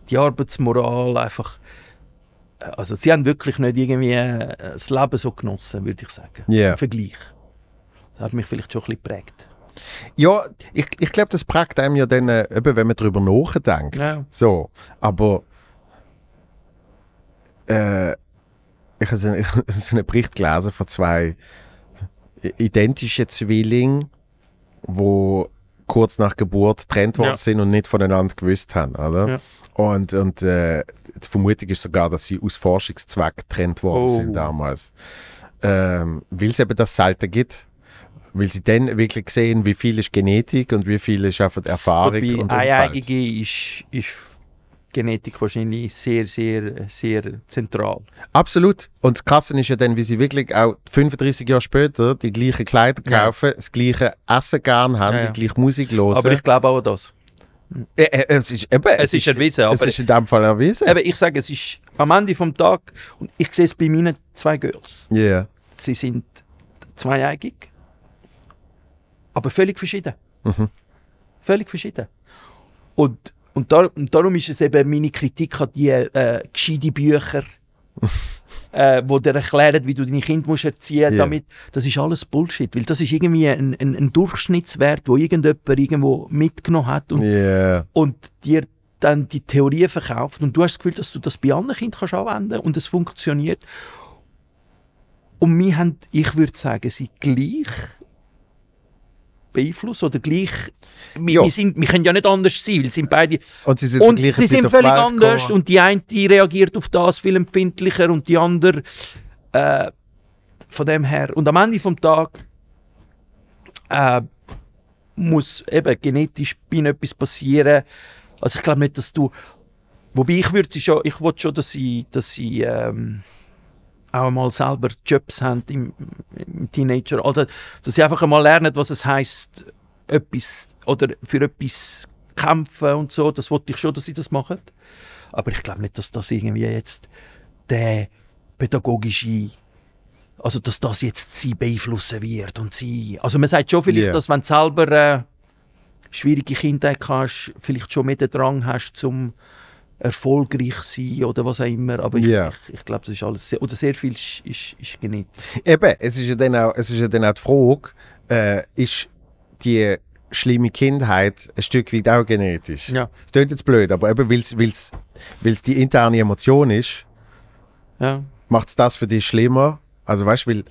Die Arbeitsmoral einfach. äh, Also sie haben wirklich nicht irgendwie äh, das Leben so genossen, würde ich sagen. Ja. Im Vergleich. Das hat mich vielleicht schon ein bisschen geprägt. Ja, ich, ich glaube, das prägt einem ja dann, äh, eben, wenn man darüber nachdenkt. Ja. So, aber äh, ich habe so, so einen Bericht gelesen von zwei identischen Zwillingen, wo kurz nach Geburt getrennt worden Ja. sind und nicht voneinander gewusst haben, oder? Ja. Und, und äh, die Vermutung ist sogar, dass sie aus Forschungszweck getrennt worden Oh. sind damals. Ähm, Weil es eben das selten gibt. Weil sie dann wirklich sehen, wie viel ist Genetik und wie viel ist einfach Erfahrung Wobei und Umfeld. Ist, ist Genetik wahrscheinlich sehr, sehr, sehr zentral. Absolut. Und das Krasse ist ja dann, wie sie wirklich auch 35 Jahre später die gleichen Kleider Ja. kaufen, das gleiche Essen gern haben, Ja, ja. die gleiche Musik hören. Aber ich glaube auch das. Äh, äh, es ist, eben, Es ist erwiesen, Es aber- ist in dem Fall erwiesen. Eben, ich sage, es ist am Ende vom Tag, und ich sehe es bei meinen zwei Girls. Ja. Sie sind zweieigig, aber völlig verschieden. Mhm. Völlig verschieden. Und, und, dar, und darum ist es eben meine Kritik an die äh, gescheite Bücher, äh, wo dir erklären, wie du deine Kinder musst erziehen Ja. damit. Das ist alles Bullshit, weil das ist irgendwie ein, ein, ein Durchschnittswert, wo irgendjemand irgendwo mitgenommen hat und, Ja. und dir dann die Theorie verkauft und du hast das Gefühl, dass du das bei anderen Kindern kannst anwenden und es funktioniert. Und wir haben, ich würde sagen, sie gleich beeinflusst oder gleich. Wir, wir, sind, wir können ja nicht anders sein, weil sie sind beide. Und sie sind und sie sind völlig anders gekommen. und die eine die reagiert auf das viel empfindlicher und die andere äh, von dem her. Und am Ende vom Tag äh, muss eben genetisch ihnen etwas passieren. Also ich glaube nicht, dass du. Wobei ich würde schon, ich wollte schon, dass sie, dass sie ähm, auch mal selber Jobs haben im, im Teenager. Oder dass sie einfach einmal lernen, was es heißt, etwas oder für etwas kämpfen und so. Das wollte ich schon, dass sie das machen. Aber ich glaube nicht, dass das irgendwie jetzt der pädagogische also dass das jetzt sie beeinflussen wird und sie also man sagt schon vielleicht, Ja. dass wenn du selber äh, schwierige Kindheit hast, vielleicht schon mehr den Drang hast zum erfolgreich sein oder was auch immer, aber ich, Ja. ich, ich glaube, das ist alles sehr, oder sehr viel ist, ist, ist genetisch. Eben, es ist ja dann auch, es ist ja dann auch die Frage, äh, ist die schlimme Kindheit ein Stück weit auch genetisch? Ja. Das klingt jetzt blöd, aber eben, weil es die interne Emotion ist, Ja. macht es das für dich schlimmer? Also weißt du, weil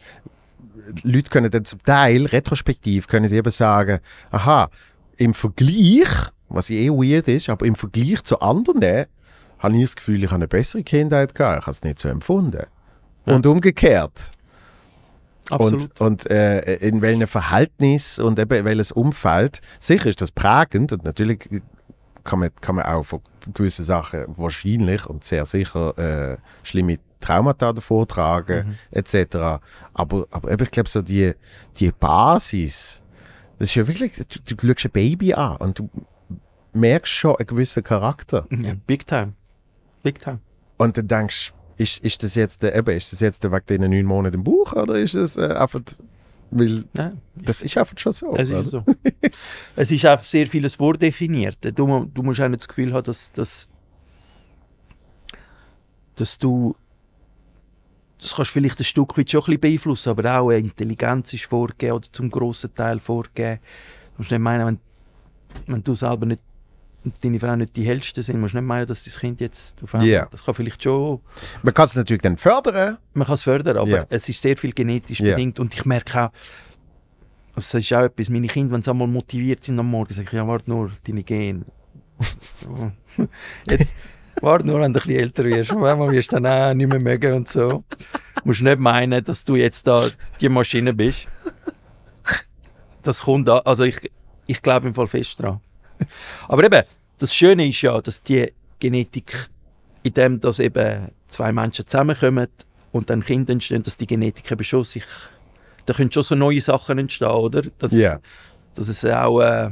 Leute können dann zum Teil, retrospektiv, können sie eben sagen, aha, im Vergleich, was eh weird ist, aber im Vergleich zu anderen, habe ich das Gefühl, ich habe eine bessere Kindheit gehabt. Ich habe es nicht so empfunden. Ja. Und umgekehrt. Absolut. Und, und äh, in welchem Verhältnis und eben welches Umfeld, sicher ist das prägend und natürlich kann man, kann man auch von gewissen Sachen wahrscheinlich und sehr sicher äh, schlimme Traumata davor tragen, Mhm. etc. Aber, aber eben, ich glaube, so die, die Basis, das ist ja wirklich, du, du schaust ein Baby an und du merkst schon einen gewissen Charakter. Ja, big time. Big time. Und dann denkst du, ist, ist das jetzt, der, eben, ist das jetzt der wegen diesen neun Monaten im Buch oder ist das äh, einfach, weil Ja, das ist einfach schon so. es ist so. es ist auch sehr vieles vordefiniert. Du, du musst auch nicht das Gefühl haben, dass, dass, dass du das kannst vielleicht ein Stück weit schon ein bisschen beeinflussen, aber auch eine Intelligenz ist vorgegeben oder zum grossen Teil vorgegeben. Du musst nicht meinen, wenn, wenn du selber nicht deine Frau nicht die hellste sind, musst du nicht meinen, dass das Kind jetzt auf einmal, Ja. das kann vielleicht schon Man kann es natürlich dann fördern. man kann es fördern, aber Ja. es ist sehr viel genetisch Ja. bedingt. Und ich merke auch, es ist auch etwas, meine Kinder, wenn sie einmal motiviert sind am Morgen, sagen, ja, warte nur, deine Gene. Jetzt, warte nur, wenn du ein bisschen älter wirst. Und Manchmal wirst du dann auch nicht mehr mögen und so. Du musst nicht meinen, dass du jetzt da die Maschine bist. Das kommt an. Also ich, ich glaube im Fall fest dran. Aber eben, das Schöne ist ja, dass die Genetik, in dem, dass eben zwei Menschen zusammenkommen und dann Kinder entstehen, dass die Genetik eben schon sich, da können schon so neue Sachen entstehen, oder? Dass, Ja. dass es auch äh,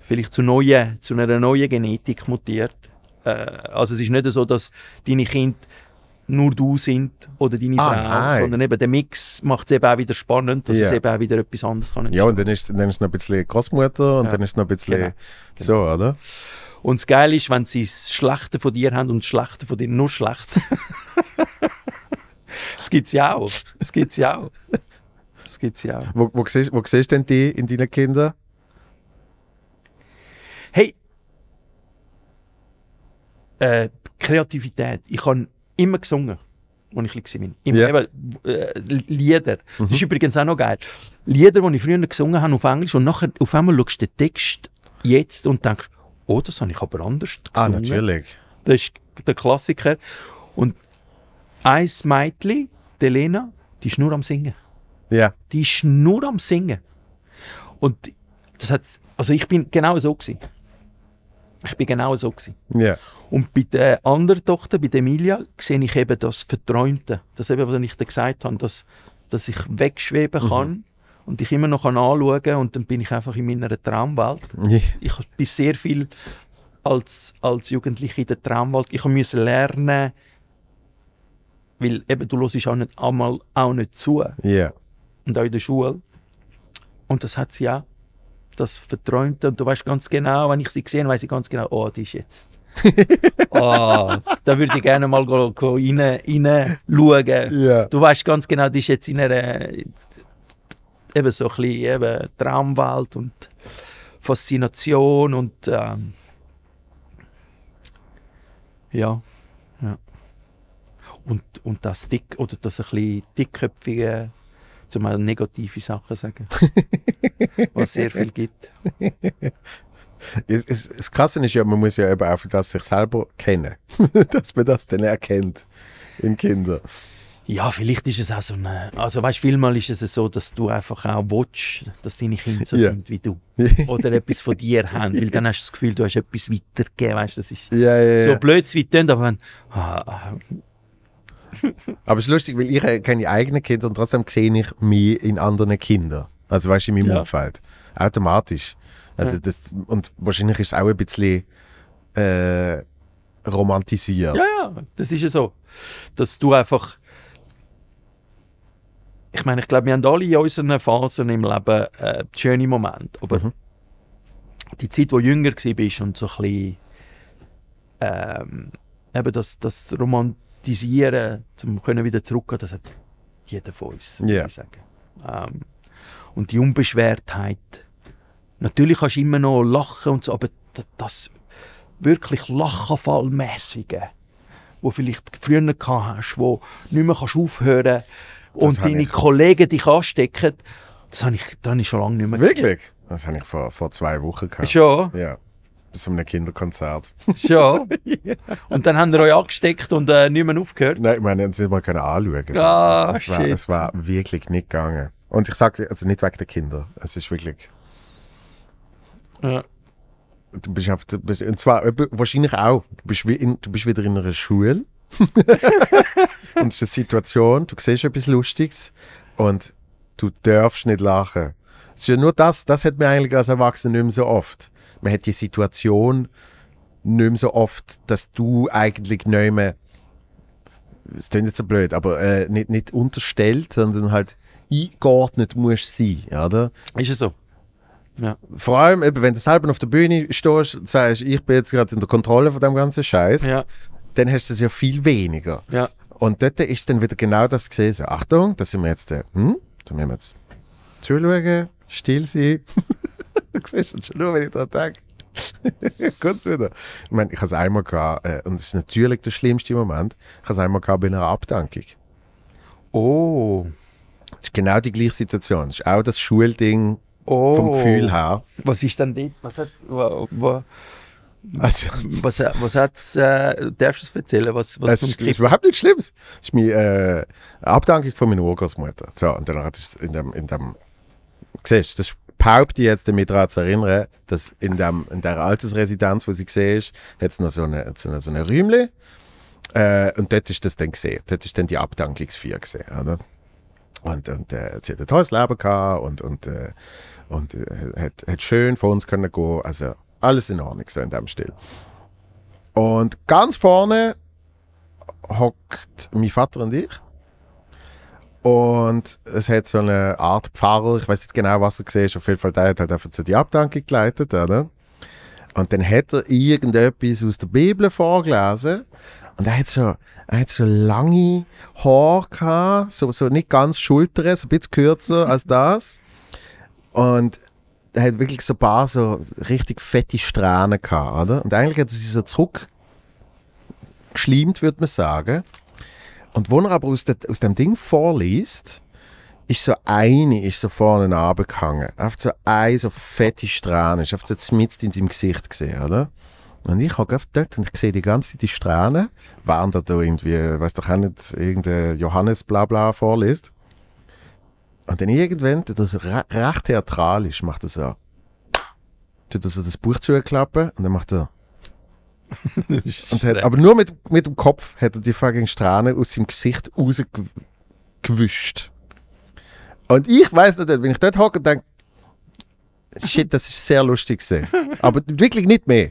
vielleicht zu, neuen, zu einer neuen Genetik mutiert. Äh, also es ist nicht so, dass deine Kinder nur du sind oder deine Ah, Frau, nein. sondern eben der Mix macht es eben auch wieder spannend, dass Ja. es eben auch wieder etwas anderes kann Ja, und dann ist, dann ist noch ein bisschen Großmutter und Ja. dann ist noch ein bisschen Genau. so, oder? Und das Geile ist, wenn sie das Schlechte von dir haben und das Schlechte von dir nur schlecht. das gibt es ja auch. Das gibt es ja auch. Das gibt's ja auch. Wo, wo, siehst, wo siehst du denn die in deinen Kindern? Hey, äh, Kreativität. Ich habe immer gesungen, als ich klein war. Immer, Ja. eben, äh, Lieder. Das ist übrigens auch noch geil. Lieder, die ich früher gesungen habe auf Englisch und nachher auf einmal schaust du den Text jetzt und denkst, oh, das habe ich aber anders gesungen. Ah, natürlich. Das ist der Klassiker. Und ein Mädchen, die Lena, die ist nur am Singen. Ja. Die ist nur am Singen. Und das hat, also ich bin genau so gewesen. Ich bin genau so gewesen. Ja. Und bei der anderen Tochter, bei der Emilia, sehe ich eben das Verträumte. Das eben, was ich dir gesagt habe, dass, dass ich wegschweben kann und ich immer noch anschauen kann und dann bin ich einfach in meiner Traumwelt. Ich bin sehr viel als, als Jugendliche in der Traumwelt. Ich musste lernen, weil eben, du hörst auch nicht einmal auch nicht zu Ja. und auch in der Schule. Und das hat sie auch. Das Verträumte. Und du weißt ganz genau, wenn ich sie sehe, weiß ich ganz genau, oh, die ist jetzt. oh, da würde ich gerne mal go, go rein, rein schauen. Ja. Du weißt ganz genau, die ist jetzt in einer eben so ein bisschen eben Traumwelt und Faszination und ähm, ja, ja. Und, und das dick oder das ein bisschen dickköpfige, zum mal negative Sachen sagen, was sehr viel gibt. Es, es, das Krasse ist ja, man muss ja eben auch für das sich selber kennen. dass man das dann erkennt in Kindern. Ja, vielleicht ist es auch so eine, also weißt, vielmal ist es so, dass du einfach auch willst, dass deine Kinder so Ja. sind wie du. Oder etwas von dir haben, weil dann hast du das Gefühl, du hast etwas weitergegeben, weißt, das ist Ja, ja, so blöd es wie tönt, aber wenn, ah, ah, Aber es ist lustig, weil ich äh, kenne eigene Kinder und trotzdem sehe ich mich in anderen Kindern. Also weißt du, in meinem Ja. Umfeld. Automatisch. Also Ja. das, und wahrscheinlich ist es auch ein bisschen äh, romantisiert. ja, ja, das ist ja so, dass du einfach, ich meine, ich glaube, wir haben alle in unseren Phasen im Leben äh, schöne Momente, aber Mhm. die Zeit, wo du jünger warst und so ein bisschen ähm, eben das, das Romantisieren, zum können wieder zurückgehen, das hat jeder von uns, würde Ja. ich sagen. Ähm, und die Unbeschwertheit, natürlich kannst du immer noch lachen und so, aber das, das wirklich Lachenfallmäßige, wo vielleicht früher gehabt hast, wo nicht mehr kannst aufhören und habe deine. Kollegen dich anstecken, das habe ich, das habe ich schon lange nicht mehr Wirklich? Das habe ich vor, vor zwei Wochen gehabt. Schon, Ja. Bei so einem Kinderkonzert. schon. Und dann haben wir euch angesteckt und äh, nicht mehr aufgehört. Nein, ich meine, haben sie mal anschauen. Ah, es, war, es war wirklich nicht gegangen. Und ich sage, also nicht wegen der Kinder. Es ist wirklich. Ja. du bist auf, du bist, und zwar etwa- wahrscheinlich auch, du bist, in, du bist wieder in einer Schule und es ist eine Situation, du siehst etwas Lustiges und du darfst nicht lachen. Es ist ja nur das, das hat man eigentlich als Erwachsener nicht mehr so oft. Man hat die Situation nicht mehr so oft, dass du eigentlich nicht mehr, es klingt jetzt so blöd, aber äh, nicht, nicht unterstellt, sondern halt eingeordnet musst sein, oder? Ist es so? Vor allem, eben, wenn du selber auf der Bühne stehst und sagst, ich bin jetzt gerade in der Kontrolle von dem ganzen Scheiß, Ja, dann hast du es ja viel weniger. ja. Und dort ist dann wieder genau das gesehen. So, Achtung, da sind wir jetzt, äh, hm? da müssen wir jetzt zuschauen, still sein. du siehst das schon nur, wenn ich daran denke. Kurz wieder. Ich meine, ich habe es einmal gehabt, äh, und das ist natürlich der schlimmste Moment, ich habe es einmal gehabt bei einer Abdankung. Oh. Das ist genau die gleiche Situation. Das ist auch das Schulding oh. vom Gefühl her. Was ist denn dort? Was hat. Wa, wa, Also, was, was hat's, äh, darfst du es erzählen? Was, was Es ist, ist überhaupt nichts Schlimmes. Das ist meine äh, Abdankung von meiner Urgroßmutter. So, und dann hat es in dem, in dem, siehst das behaupte ich jetzt damit daran zu erinnern, dass in, dem, in der Altersresidenz, wo sie gesehen ist, hat es noch so eine, so eine, so eine Räumle. Äh, und dort ist das dann gesehen. Dort ist dann die Abdankungsfeier gesehen, oder? Und, und äh, sie hat ein tolles Leben gehabt und, und, äh, und äh, hat, hat schön von uns können gehen. Also alles in Ordnung, so in dem Stil. Und ganz vorne hockt mein Vater und ich. Und es hat so eine Art Pfarrer, ich weiß nicht genau, was er gesehen ist, auf jeden Fall, der hat halt einfach so die Abdankung geleitet, oder? Und dann hat er irgendetwas aus der Bibel vorgelesen. Und er hat so, er hat so lange Haare gehabt, so, so nicht ganz Schultern, so ein bisschen kürzer als das. Und er hat wirklich so ein paar so richtig fette Strähnen gehabt, oder? Und eigentlich hat er sich so zurückgeschleimt, würde man sagen. Und wo er aber aus, de, aus dem Ding vorliest, ist so eine ist so vorne runtergehangen. Einfach so eine so fette Strähne. Ist einfach so mitten in seinem Gesicht gesehen, oder? Und ich habe dort und ich sehe die ganze Zeit die Strähne, während er da irgendwie, weiß doch auch nicht, irgendein Johannes Blabla vorliest. Und dann irgendwann tut er so re recht theatralisch, macht er so, tut er so das Buch zuklappen und dann macht er, und hat, aber nur mit, mit dem Kopf hat er die fucking Strähne aus seinem Gesicht rausgewischt. Und ich weiß nicht, wenn ich dort hocke und denke, shit, das ist sehr lustig gewesen. Aber wirklich nicht mehr.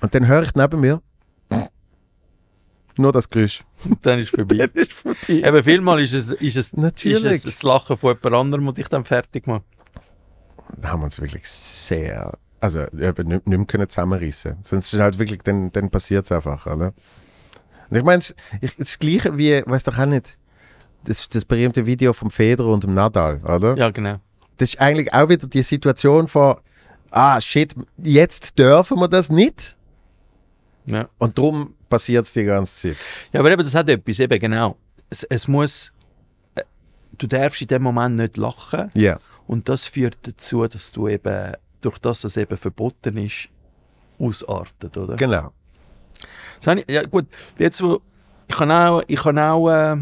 Und dann höre ich neben mir nur das Geräusch. dann ist es vorbei. ist vorbei. Eben, vielmal ist es, ist, es, Natürlich. ist es das Lachen von jemand anderem, das dich dann fertig macht. Da haben wir uns wirklich sehr, also eben nicht, nicht mehr können zusammenreißen. Sonst ist halt wirklich, dann, dann passiert es einfach, oder? Und ich meine, es- ich- das Gleiche wie, weiß doch auch nicht, das, das berühmte Video vom Federer und dem Nadal, oder? Ja, genau. Das ist eigentlich auch wieder die Situation von, ah shit, jetzt dürfen wir das nicht. Ja. Und darum passiert es die ganze Zeit. Ja, aber eben, das hat etwas, eben genau. Es, es muss, äh, du darfst in dem Moment nicht lachen Ja. und das führt dazu, dass du eben, durch das es eben verboten ist, ausartet, oder? Genau. Das habe ich, ja gut, jetzt wo, ich kann auch, ich kann auch, äh,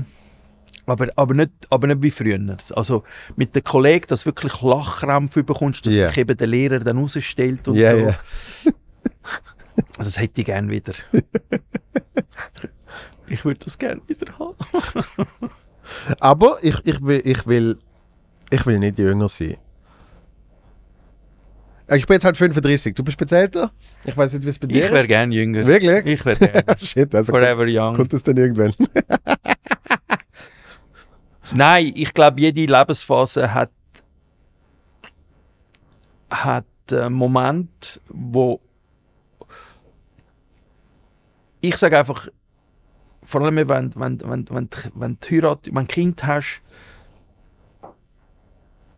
aber, aber, nicht, aber nicht wie früher. Also mit den Kollegen, dass du wirklich Lachkrämpfe bekommst, dass Ja. dich eben der Lehrer dann rausstellt und Ja, so. ja. Also das hätte ich gerne wieder. ich würde das gerne wieder haben. Aber ich, ich, will, ich, will, ich will nicht jünger sein. Ich bin jetzt halt 35. Du bist jetzt älter? Ich weiß nicht, wie es bei dir Ich wäre ist. gerne jünger. Wirklich? Ich wäre gerne. Shit, also kommt, Forever young. kommt das dann irgendwann? Nein, ich glaube, jede Lebensphase hat, hat einen Moment, wo ich sage einfach, vor allem wenn, wenn, wenn, wenn, wenn du heirat, wenn du ein Kind hast,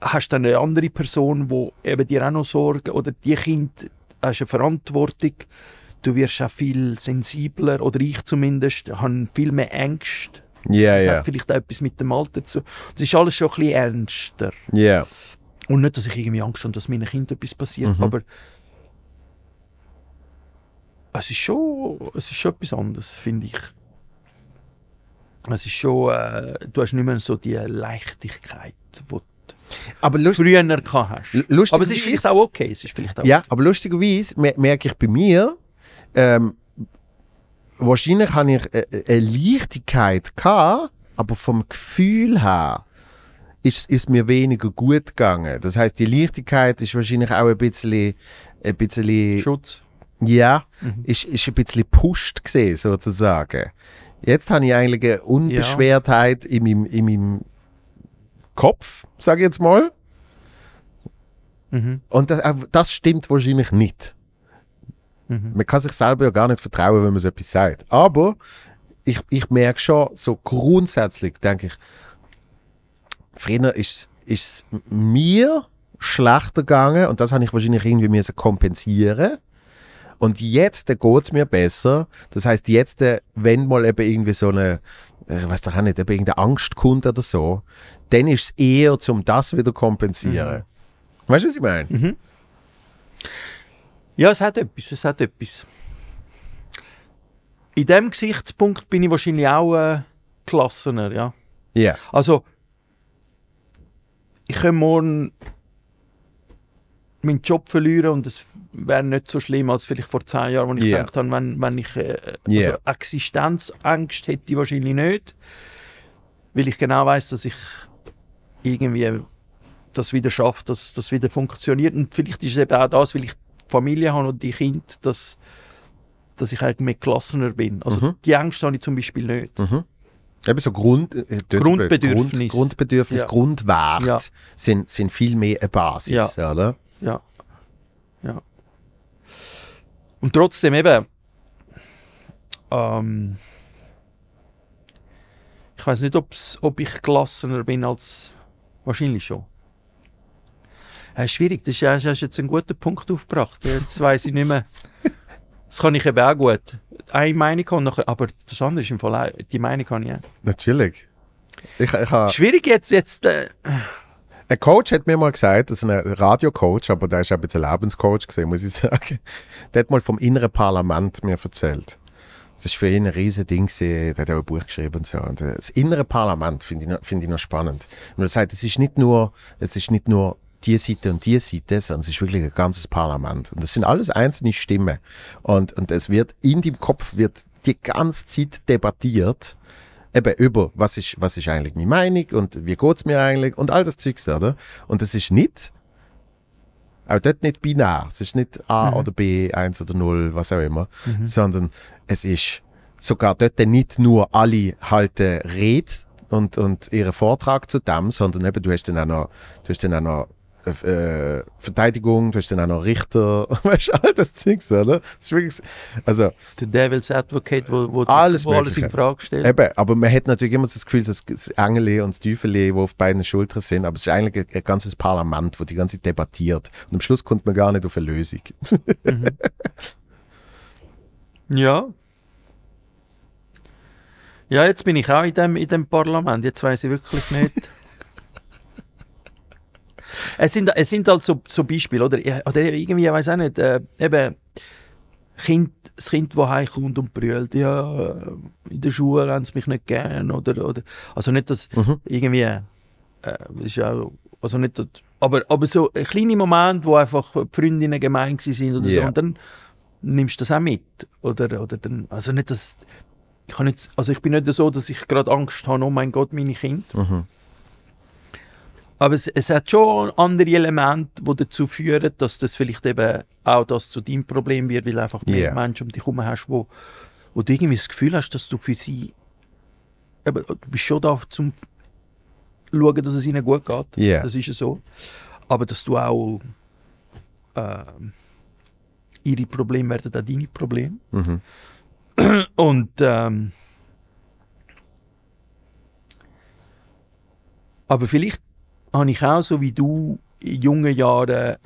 hast du dann eine andere Person, die eben dir auch noch Sorgen oder die Kind hast eine Verantwortung. Du wirst auch viel sensibler oder ich zumindest habe viel mehr Ängste. Ja, Das ja. hat vielleicht auch etwas mit dem Alter zu. Das ist alles schon ein bisschen ernster. Ja. Und nicht, dass ich irgendwie Angst habe, dass meinem Kind etwas passiert, Mhm. aber es ist schon, es ist schon etwas anderes, finde ich. Es ist schon, äh, du hast nicht mehr so die Leichtigkeit, wo Aber lust früher hast. Lustigerweise- Aber es ist vielleicht auch okay. Es ist vielleicht auch Ja, aber lustigerweise me- merke ich bei mir, ähm, wahrscheinlich habe ich äh, äh, eine Leichtigkeit gehabt, aber vom Gefühl her ist ist mir weniger gut gegangen. Das heißt, die Leichtigkeit ist wahrscheinlich auch ein bisschen, ein bisschen Schutz. Ja, ist, ist ein bisschen pusht gesehen, sozusagen. Jetzt habe ich eigentlich eine Unbeschwertheit in, meinem, in meinem Kopf, sage ich jetzt mal. Mhm. Und das, das stimmt wahrscheinlich nicht. Mhm. Man kann sich selber ja gar nicht vertrauen, wenn man so etwas sagt. Aber ich, ich merke schon, so grundsätzlich denke ich, früher ist es mir schlechter gegangen und das habe ich wahrscheinlich irgendwie müssen kompensieren. Und jetzt geht es mir besser. Das heißt, jetzt, äh, wenn mal eben irgendwie so eine, äh, weiß doch auch nicht, eben irgendeine Angst kommt oder so, dann ist es eher, um das wieder kompensieren. Weißt du, was ich meine? Ja, es hat etwas. Es hat etwas. In dem Gesichtspunkt bin ich wahrscheinlich auch äh, gelassener, ja. Ja. Also, ich kann morgen meinen Job verlieren und es wäre nicht so schlimm als vielleicht vor zehn Jahren, wo ich Ja. gedacht habe, wenn, wenn ich äh, Ja. also Existenzangst hätte ich wahrscheinlich nicht, weil ich genau weiß, dass ich irgendwie das wieder schaffe, dass das wieder funktioniert und vielleicht ist es eben auch das, weil ich Familie habe und die Kinder, dass, dass ich eigentlich mehr gelassener bin. Also Mhm. die Angst habe ich zum Beispiel nicht. Mhm. Eben so Grund, äh, Grundbedürfnis. Grund, Grundbedürfnis, Ja. Grundwerte Ja. sind, sind viel mehr eine Basis, oder? Ja. Ja. Und trotzdem eben, ähm, ich weiß nicht, ob's, ob ich gelassener bin als wahrscheinlich schon. Äh, schwierig, das hast hast jetzt einen guten Punkt aufgebracht. Jetzt weiß ich nicht mehr. Das kann ich eben auch gut. Eine Meinung haben, nachher, aber das andere ist im Fall auch, die Meinung kann ich auch. Natürlich. Ich, ich ha, Schwierig jetzt, jetzt äh, ein Coach hat mir mal gesagt, das ist ein Radiocoach, aber der ist auch ein bisschen Lebenscoach gesehen, muss ich sagen. Der hat mal vom inneren Parlament mir erzählt. Das ist für ihn ein riesen Ding. Der hat auch ein Buch geschrieben und so. Und äh, das innere Parlament finde ich, noch- finde ich noch spannend. Und er sagt, es ist nicht nur, es ist nicht nur die Seite und die Seite, sondern es ist wirklich ein ganzes Parlament. Und das sind alles einzelne Stimmen. Und, und es wird in dem Kopf wird die ganze Zeit debattiert eben über, was ist, was ist eigentlich meine Meinung und wie geht es mir eigentlich und all das Zeugs, oder? Und es ist nicht, auch dort nicht binär, es ist nicht A oder B, 1 oder 0, was auch immer, sondern es ist sogar dort nicht nur alle halten Rede und, und ihren Vortrag zu dem, sondern eben du hast dann auch noch, du hast dann auch noch äh, Verteidigung, du hast dann auch noch Richter, weißt du, all das Zeugs, oder? Das ist wirklich, also der Devil's Advocate, wo, wo, Alles wo alles in Frage stellt. Eben, aber man hat natürlich immer das Gefühl, dass das Engel und das Teufel, die auf beiden Schultern sind, aber es ist eigentlich ein, ein ganzes Parlament, wo die ganze Zeit debattiert. Und am Schluss kommt man gar nicht auf eine Lösung. Ja. Ja, jetzt bin ich auch in dem, in dem Parlament. Jetzt weiß ich wirklich nicht. es, sind, es sind halt so, so Beispiele, oder? Oder irgendwie, ich weiß auch nicht, äh, eben kind, das Kind, das heimkommt und brüllt, ja, äh, in der Schule haben sie mich nicht gern, oder, oder also nicht, dass Mhm. irgendwie, äh, ist ja also nicht, dass, aber, aber so ein kleiner Moment, wo einfach die Freundinnen gemein sind oder so, Ja. und dann nimmst du das auch mit, oder, oder dann, also nicht, dass, ich kann nicht, also ich bin nicht so, dass ich gerade Angst habe, oh mein Gott, meine Kinder. Mhm. Aber es, es hat schon andere Elemente, die dazu führen, dass das vielleicht eben auch das zu deinem Problem wird, weil einfach mehr Ja. Menschen um dich herum hast, wo, wo du irgendwie das Gefühl hast, dass du für sie eben, du bist schon da zum schauen, dass es ihnen gut geht. Ja. Das ist ja so. Aber dass du auch ähm, ihre Probleme werden auch deine Probleme. Mhm. Und ähm, aber vielleicht habe ich auch so wie du in jungen Jahren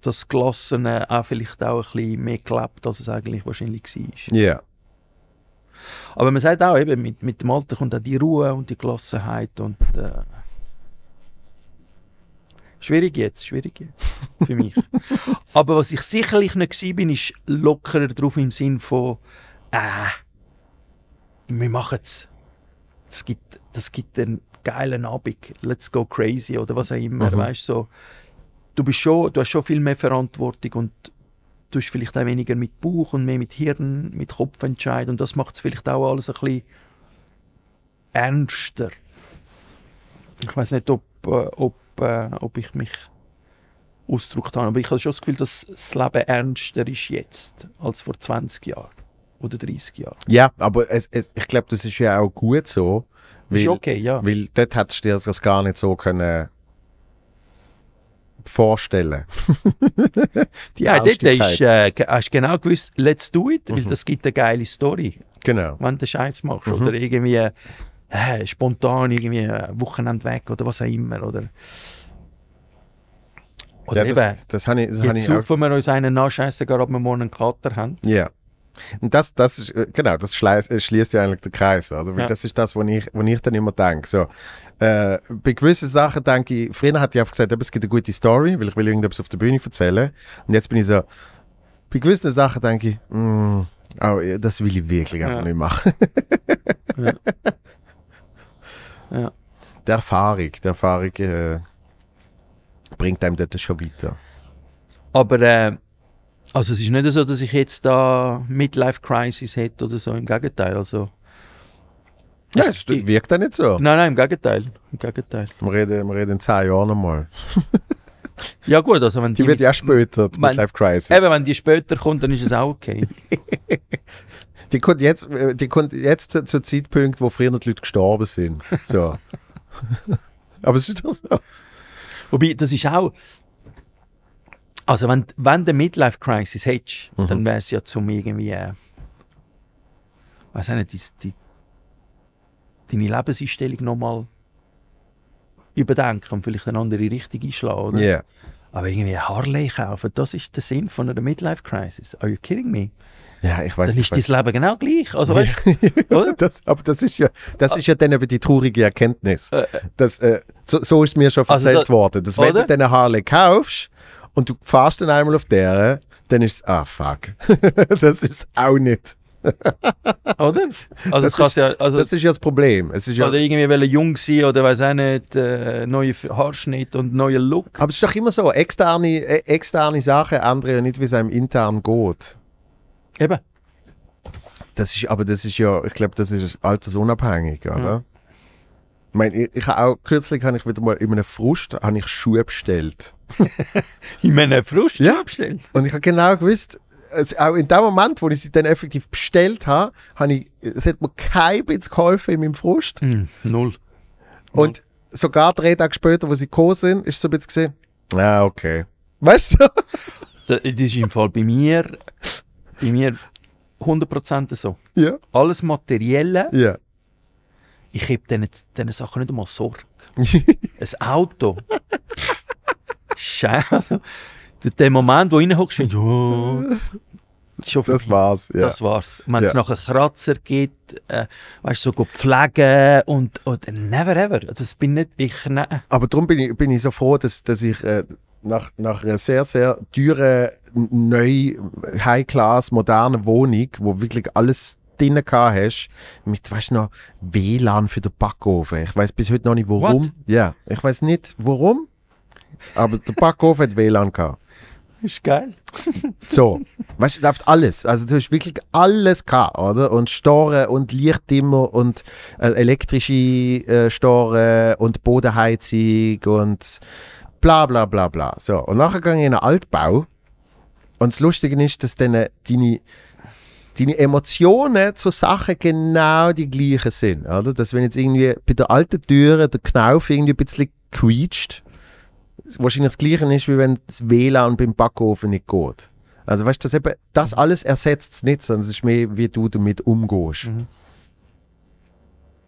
das Gelassene auch vielleicht auch ein bisschen mehr gelebt, als es eigentlich wahrscheinlich war. Ja. Aber man sagt auch eben, mit, mit dem Alter kommt auch die Ruhe und die Gelassenheit und äh, schwierig jetzt, schwierig jetzt für mich. Aber was ich sicherlich nicht war, bin, ist lockerer drauf im Sinn von äh, wir machen es. Das gibt, das gibt dann geilen Abend, let's go crazy oder was auch immer, Mhm. weißt so. Du bist schon, du hast schon viel mehr Verantwortung und du hast vielleicht auch weniger mit Bauch und mehr mit Hirn, mit Kopf entscheiden und das macht es vielleicht auch alles ein bisschen ernster. Ich weiß nicht, ob, äh, ob, äh, ob ich mich ausgedrückt habe, aber ich habe schon das Gefühl, dass das Leben ernster ist jetzt als vor 20 Jahren oder 30 Jahren. Ja, aber es, es, ich glaube, das ist ja auch gut so. Weil, ist okay, ja. weil dort hättest du dir das gar nicht so können vorstellen. Die Ja, dort ist, äh, hast du genau gewusst, let's do it, weil Mhm. das gibt eine geile Story, Genau. wenn du Scheiß machst. Mhm. Oder irgendwie äh, spontan irgendwie ein Wochenende weg oder was auch immer. Oder, oder Ja, eben, das, das habe ich, das hab jetzt ich auch. wir uns einen nachscheißen, gerade ob wir morgen einen Kater haben. Ja. Und das, das ist, äh, genau, das äh, schließt ja eigentlich den Kreis. Also, Ja. das ist das, wo ich, wo ich dann immer denke. So, äh, bei gewissen Sachen denke ich, früher hatte ich einfach gesagt, es gibt eine gute Story, weil ich will irgendetwas auf der Bühne erzählen. Und jetzt bin ich so, bei gewissen Sachen denke ich, mm, oh, das will ich wirklich einfach Ja. nicht machen. Ja. Ja. Die Erfahrung, die Erfahrung äh, bringt einem dort schon weiter. Aber äh, also es ist nicht so, dass ich jetzt da Midlife-Crisis hätte oder so, im Gegenteil. Also, Ja, es wirkt auch nicht so. nein, nein, im Gegenteil. Im Gegenteil. Wir reden, wir reden in zehn Jahren nochmal. Ja gut, also wenn Die die, wird ja später, die Wenn- Midlife Crisis. eben, wenn die später kommt, dann ist es auch okay. Die kommt jetzt, äh, die kommt jetzt zu, zu Zeitpunkt, wo früher die Leute gestorben sind. So. Aber es ist doch so. Wobei, das ist auch. Also, wenn, wenn du Midlife Crisis hättest, Mhm. dann wäre es ja zum irgendwie. Äh, weiß nicht, die, die, deine Lebenseinstellung nochmal überdenken und vielleicht eine andere Richtung einschlagen. Oder? Ja. Aber irgendwie Harley kaufen, das ist der Sinn von einer Midlife Crisis. Are you kidding me? Ja, ich weiß Dann ist dein Leben genau gleich. Also, weißt, oder? Das, aber das ist ja, das ist ja dann eben die traurige Erkenntnis. Äh, Das, äh, so, so ist mir schon Also erzählt worden. Dass wenn oder? du dann eine Harley kaufst und du fährst dann einmal auf der, dann ist es, ah fuck. das ist auch nicht. oder? Also, Das ist- ja, also, Das ist ja das Problem. Es ist ja, oder irgendwie wollen jung sein oder weiß auch nicht, äh, neue Haarschnitt und neuer Look. aber es ist doch immer so, externe, äh, externe Sachen ändern ja nicht, wie es einem intern geht. Eben. Das ist, aber das ist ja, ich glaube, das ist altersunabhängig, oder? Ich meine, ich, ich auch, kürzlich habe ich wieder mal in einem Frust habe ich Schuhe bestellt. Ich meine, Frust Ja. bestellt. Und ich habe genau gewusst, also auch in dem Moment, wo ich sie dann effektiv bestellt habe, habe ich, es hat mir kein bisschen geholfen in meinem Frust. Hm, null. Und sogar drei Tage später, wo sie gekommen sind, ist so ein bisschen gesehen, ah, okay. Weißt du? Das, ist im Fall bei mir, bei mir 100% so. ja. Alles Materielle, Ja. ich habe diesen, diesen Sachen nicht einmal Sorge. Ein Auto. Scheiße. Der, Moment, wo du reinhockst, findest du, oh, schon Das war's. Ja. Das war's. Wenn es Ja. nachher Kratzer gibt, äh, weißt du, so pflegen und, und never ever. Das bin nicht ich. Ne. Aber darum bin ich, bin ich so froh, dass, dass ich äh, nach, nach einer sehr, sehr teuren, neu, High-Class, modernen Wohnung, wo wirklich alles drin gehabt hast, mit, weißt du noch, WLAN für den Backofen. Ich weiß bis heute noch nicht, warum. Ja, ich weiß nicht, warum, aber der Backofen hat WLAN gehabt. Ist geil. So, weißt du, läuft alles. Also du hast wirklich alles gehabt, oder? Und Storen und Lichtdimmer und äh, elektrische äh, Storen und Bodenheizung und bla bla bla bla. So, und nachher gehe ich in einen Altbau und das Lustige ist, dass dann deine, deine Emotionen zu Sachen genau die gleichen sind, oder? Dass wenn jetzt irgendwie bei der alten Türe der Knauf irgendwie ein bisschen quietscht, wahrscheinlich das Gleiche ist, wie wenn das WLAN beim Backofen nicht geht. Also weißt du, das, eben, das alles ersetzt es nicht, sondern es ist mehr, wie du damit umgehst. Mhm.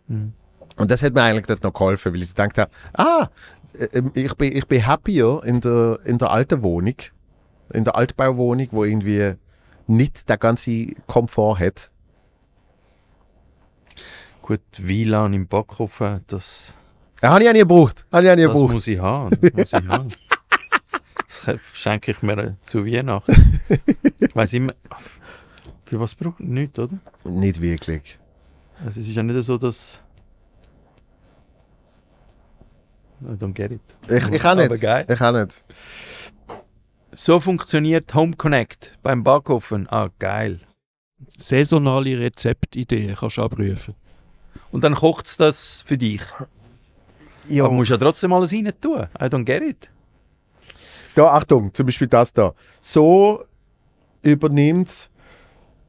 Mhm. Und das hat mir eigentlich dort noch geholfen, weil ich gedacht habe, ah, äh, ich bin, ich bin happier in der, in der alten Wohnung, in der Altbauwohnung, wo irgendwie nicht der ganze Komfort hat. Gut, WLAN im Backofen, das, Ja, habe ich auch nie gebraucht. Habe ich auch nie das gebraucht. muss ich haben. Das muss ich haben. Das schenke ich mir äh, zu Weihnachten. Ich weiß immer. Für was braucht Nicht, oder? Nicht wirklich. Also es ist ja nicht so, dass. I don't get it. Ich, ich auch nicht. Geil. Ich auch nicht. So funktioniert Home Connect beim Backofen. Ah, geil. Saisonale Rezeptideen kannst du abrufen. Und dann kocht es das für dich. Ja. Aber du musst ja trotzdem alles rein tun. I don't get it. Da, Achtung, zum Beispiel das da. So übernimmt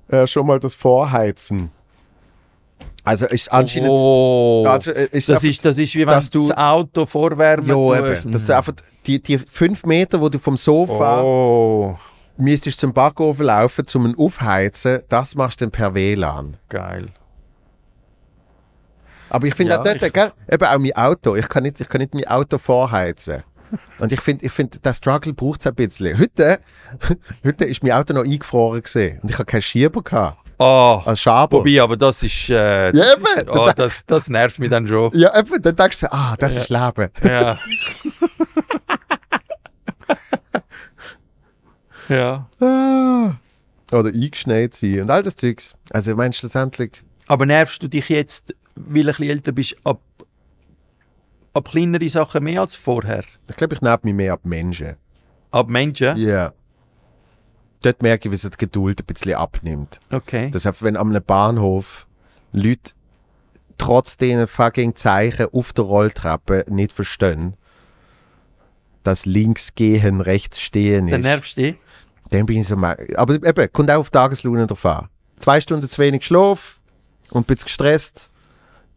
äh, schon mal das Vorheizen. Also ist anscheinend. Oh, also, äh, ist das, einfach- ist, das ist wie wenn dass du das Auto vorwärmen Ja, tust. eben. Das ist einfach die, die fünf Meter, wo du vom Sofa Oh, müsstest zum Backofen laufen, zum ihn aufheizen, das machst du dann per WLAN. geil. Aber ich finde Ja, auch dort, ich- gell, eben auch mein Auto, ich kann nicht, ich kann nicht mein Auto vorheizen. Und ich finde, ich find, der Struggle braucht es ein bisschen. Heute, heute ist mein Auto noch eingefroren gesehen und ich habe keinen Schieber gehabt, Oh, als Schaber. wobei, aber das ist... Äh, Ja, das, eben. ist oh, das, das nervt mich dann schon. Ja, eben, dann denkst du, ah, das ist Leben. Ja. ja. Ah. Oder eingeschneit sein und all das Zeugs. Also, ich meine, schlussendlich, Aber nervst du dich jetzt, weil du ein bisschen älter bist, ab, ab kleinere Sachen mehr als vorher? ich glaube, ich nerv mich mehr ab Menschen. Ab Menschen? Ja. Dort merke ich, wie so die Geduld ein bisschen abnimmt. Okay. Das heißt, wenn am einem Bahnhof Leute trotz diesen fucking Zeichen auf der Rolltreppe nicht verstehen, dass links gehen, rechts stehen Dann ist, nervst du dich? dann bin ich so mal. Aber eben, kommt auch auf Tageslaune drauf an. Zwei Stunden zu wenig Schlaf und bin gestresst.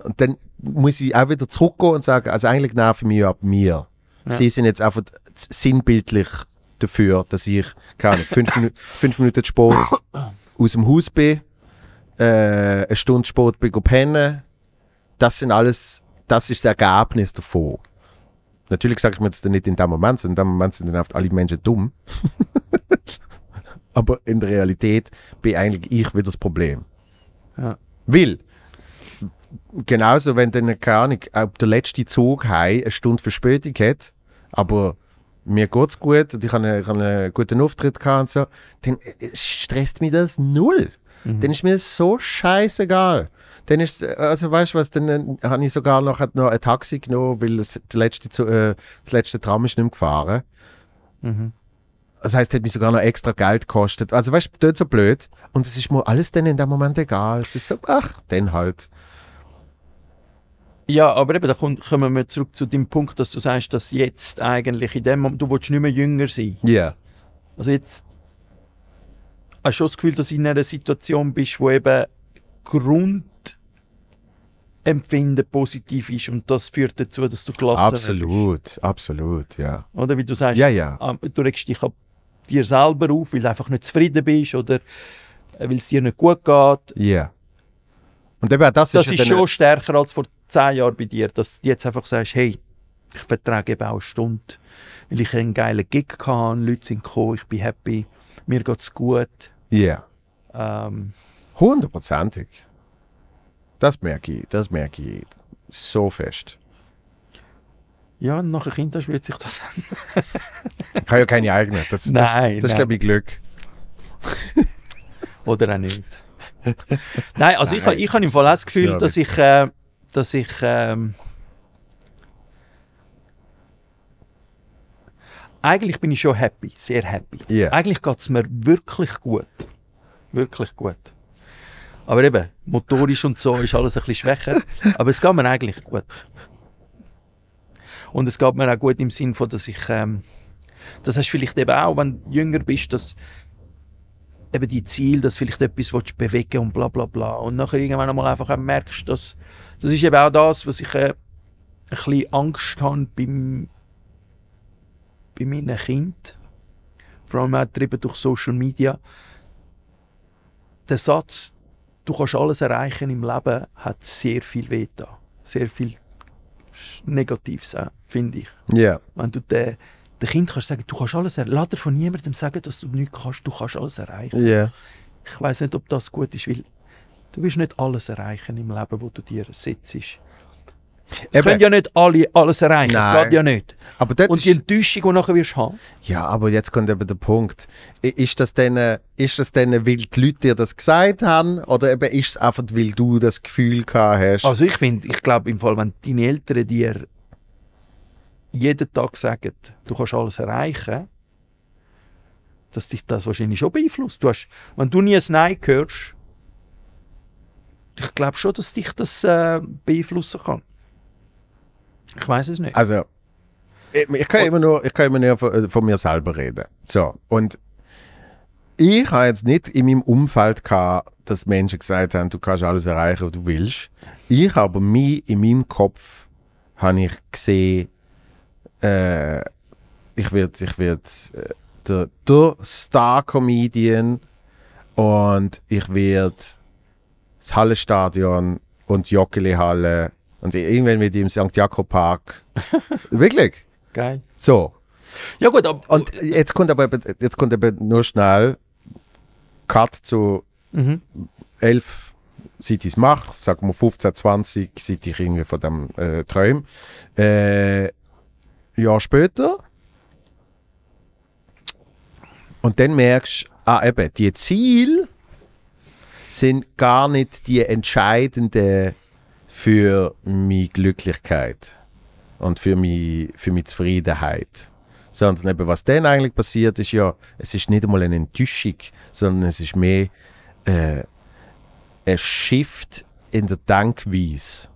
Und dann muss ich auch wieder zurückgehen und sagen, also eigentlich nerven mich ab mir. Ja. Sie sind jetzt einfach sinnbildlich dafür, dass ich, keine Ahnung, fünf, Minu fünf Minuten Sport aus dem Haus bin, äh, eine Stunde Sport bin pennen. Das sind alles, das ist das Ergebnis davon. Natürlich sage ich mir das dann nicht in dem Moment, sondern in dem Moment sind dann oft alle Menschen dumm. Aber in der Realität bin eigentlich ich wieder das Problem. Ja. Weil, genauso wenn dann, keine Ahnung, ob der letzte Zug heim eine Stunde Verspätung hat, aber mir geht's gut und ich habe einen, einen guten Auftritt gehabt und so, dann äh, stresst mich das null. Dann ist mir das so scheißegal. Dann ist, also weißt du was, dann äh, habe ich sogar noch, noch ein Taxi genommen, weil das, der letzte, äh, das letzte Tram ist nicht mehr gefahren. Mhm. Das heißt, es hat mich sogar noch extra Geld gekostet. Also weißt du, dort so blöd. Und es ist mir alles dann in dem Moment egal. Es ist so, ach, dann halt. Ja, aber eben, da kommen wir zurück zu dem Punkt, dass du sagst, dass jetzt eigentlich in dem Moment, du willst nicht mehr jünger sein. Ja. Also jetzt hast du schon das Gefühl, dass du in einer Situation bist, wo eben Grundempfinden positiv ist und das führt dazu, dass du gelassen Absolut, absolut, ja. bist. Oder wie du sagst, Ja, ja. ah, du regst dich ab dir selber auf, weil du einfach nicht zufrieden bist oder äh, weil es dir nicht gut geht. Ja. Und eben auch das, Das ist, ist schon stärker als vor zehn Jahren bei dir, dass du jetzt einfach sagst, hey, ich vertrage eben auch eine Stunde, weil ich einen geilen Gig hatte, Leute sind gekommen, ich bin happy, mir geht es gut. Ja. Ähm, Hundertprozentig. Das merke ich, das merke ich so fest. Ja, nach ein Kind hast, wird sich das ändern. Ich habe ja keine eigene. Das, das, Nein, das ist, glaube ich, Glück. Oder auch nicht. Nein, also ich, Nein, ich habe im Fall das Gefühl, dass ich, äh, dass ich ähm, eigentlich bin ich schon happy, sehr happy. Ja. Eigentlich geht es mir wirklich gut. Wirklich gut. Aber eben, motorisch und so ist alles ein bisschen schwächer. aber es geht mir eigentlich gut. Und es geht mir auch gut im Sinn von, dass ich, ähm, das hast du vielleicht eben auch, wenn du jünger bist, dass eben die Ziel, dass vielleicht etwas willst bewegen und bla bla bla. Und nachher irgendwann einmal einfach merkst, dass das ist eben auch das, was ich äh, ein bisschen Angst habe beim, bei meinen Kind. Vor allem auch getrieben durch Social Media. Der Satz, du kannst alles erreichen im Leben, hat sehr viel weh da. Sehr viel Negatives auch, finde ich. Ja. Wenn du den, den Kind kannst sagen, du kannst alles erreichen. Lass dir von niemandem sagen, dass du nichts kannst, du kannst alles erreichen. Ja. Ich weiß nicht, ob das gut ist, weil du wirst nicht alles erreichen im Leben, wo du dir setzt. Es können ja nicht alle alles erreichen, es Nein. geht ja nicht. Aber Und die Enttäuschung, die nachher wirst haben, ja, aber jetzt kommt eben der Punkt. Ist das denn, äh, ist das denn, weil die Leute dir das gesagt haben? Oder eben ist es einfach, weil du das Gefühl gehabt hast? Also ich finde, ich glaube im Fall, wenn deine Eltern dir jeden Tag sagen, du kannst alles erreichen, dass dich das wahrscheinlich schon beeinflusst. Du hast, wenn du nie ein Nein hörst, ich glaube schon, dass dich das äh, beeinflussen kann. Ich weiß es nicht. Also, ich, ich kann immer nur, ich kann immer nur von, äh, von mir selber reden. So, und ich habe jetzt nicht in meinem Umfeld gehabt, dass Menschen gesagt haben, du kannst alles erreichen, was du willst. Ich habe mich in meinem Kopf habe ich gesehen, äh, ich werde ich werd, äh, der, der Star-Comedian und ich werde das Hallenstadion und die Joggeli-Halle und irgendwann ich im St. Jakob Park. Wirklich? Geil. So. Ja gut, Und jetzt kommt aber jetzt kommt aber nur schnell Cut zu mhm. 11, seit ich es mache, sagen wir 15, 20, seit ich irgendwie von dem äh, träume. Äh, Jahr später. Und dann merkst du, ah eben, die Ziele sind gar nicht die entscheidenden für meine Glücklichkeit und für meine, für meine Zufriedenheit. Sondern eben, was dann eigentlich passiert, ist ja, es ist nicht einmal eine Enttäuschung, sondern es ist mehr äh, ein Shift in der Denkweise.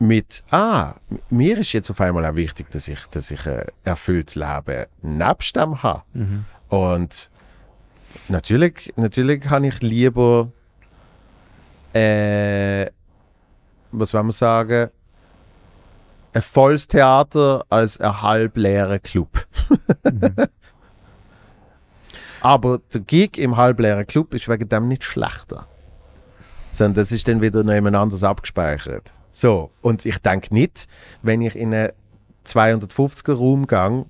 Mit, ah, mir ist jetzt auf einmal auch wichtig, dass ich, dass ich ein erfülltes Leben nebst dem habe. Und natürlich, natürlich habe ich lieber, äh, was wollen wir sagen, ein volles Theater als ein halbleerer Club. Aber der Gig im halbleeren Club ist wegen dem nicht schlechter. Sondern das ist dann wieder noch jemand anders abgespeichert. So, und ich denke nicht, wenn ich in einen 250er Raum gehe,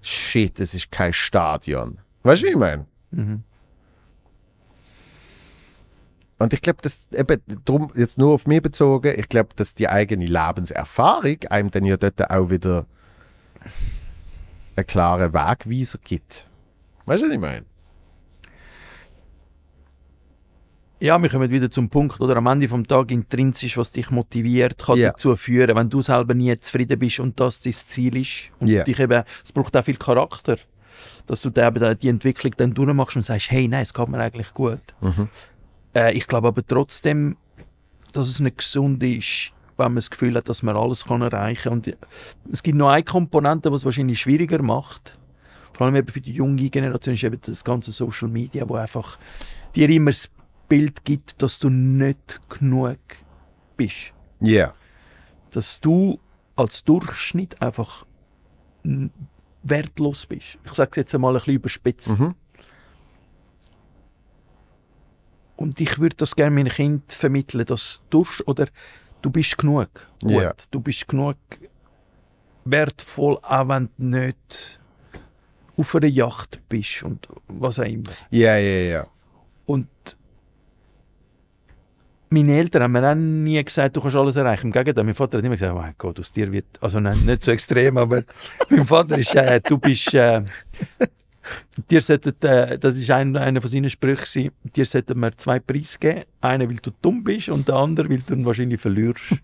shit, es ist kein Stadion. Weißt du, wie ich meine? Und ich glaube, dass eben drum jetzt nur auf mich bezogen, ich glaube, dass die eigene Lebenserfahrung einem dann ja dort auch wieder einen klaren Wegweiser gibt. Weißt du, was ich meine? Ja, wir kommen wieder zum Punkt, oder am Ende vom Tag intrinsisch, was dich motiviert, kann Ja. dazu führen, wenn du selber nie zufrieden bist und das dein Ziel ist. Und Ja. dich eben, es braucht auch viel Charakter, dass du da eben die Entwicklung dann durchmachst und sagst, hey, nein, es geht mir eigentlich gut. Äh, ich glaube aber trotzdem, dass es nicht gesund ist, wenn man das Gefühl hat, dass man alles kann erreichen kann. Und es gibt noch eine Komponente, die es wahrscheinlich schwieriger macht. Vor allem eben für die junge Generation ist eben das ganze Social Media, wo einfach dir immer das Bild gibt, dass du nicht genug bist. Ja. Dass du als Durchschnitt einfach wertlos bist. Ich sage es jetzt einmal ein bisschen überspitzt. Mhm. Und ich würde das gerne meinen Kindern vermitteln, dass du, oder du bist genug gut. Ja. Du bist genug wertvoll, auch wenn du nicht auf einer Yacht bist und was auch immer. Ja, ja, ja. Und meine Eltern haben mir auch nie gesagt, du kannst alles erreichen. Im Gegenteil, mein Vater hat immer gesagt, oh mein Gott, aus dir wird, also nein, nicht so extrem, aber mein Vater ist, äh, du bist, äh, dir sollten, äh, das ist ein, einer von seinen Sprüchen, dir sollten wir zwei Preise geben. Einen, weil du dumm bist und der andere, weil du ihn wahrscheinlich verlierst.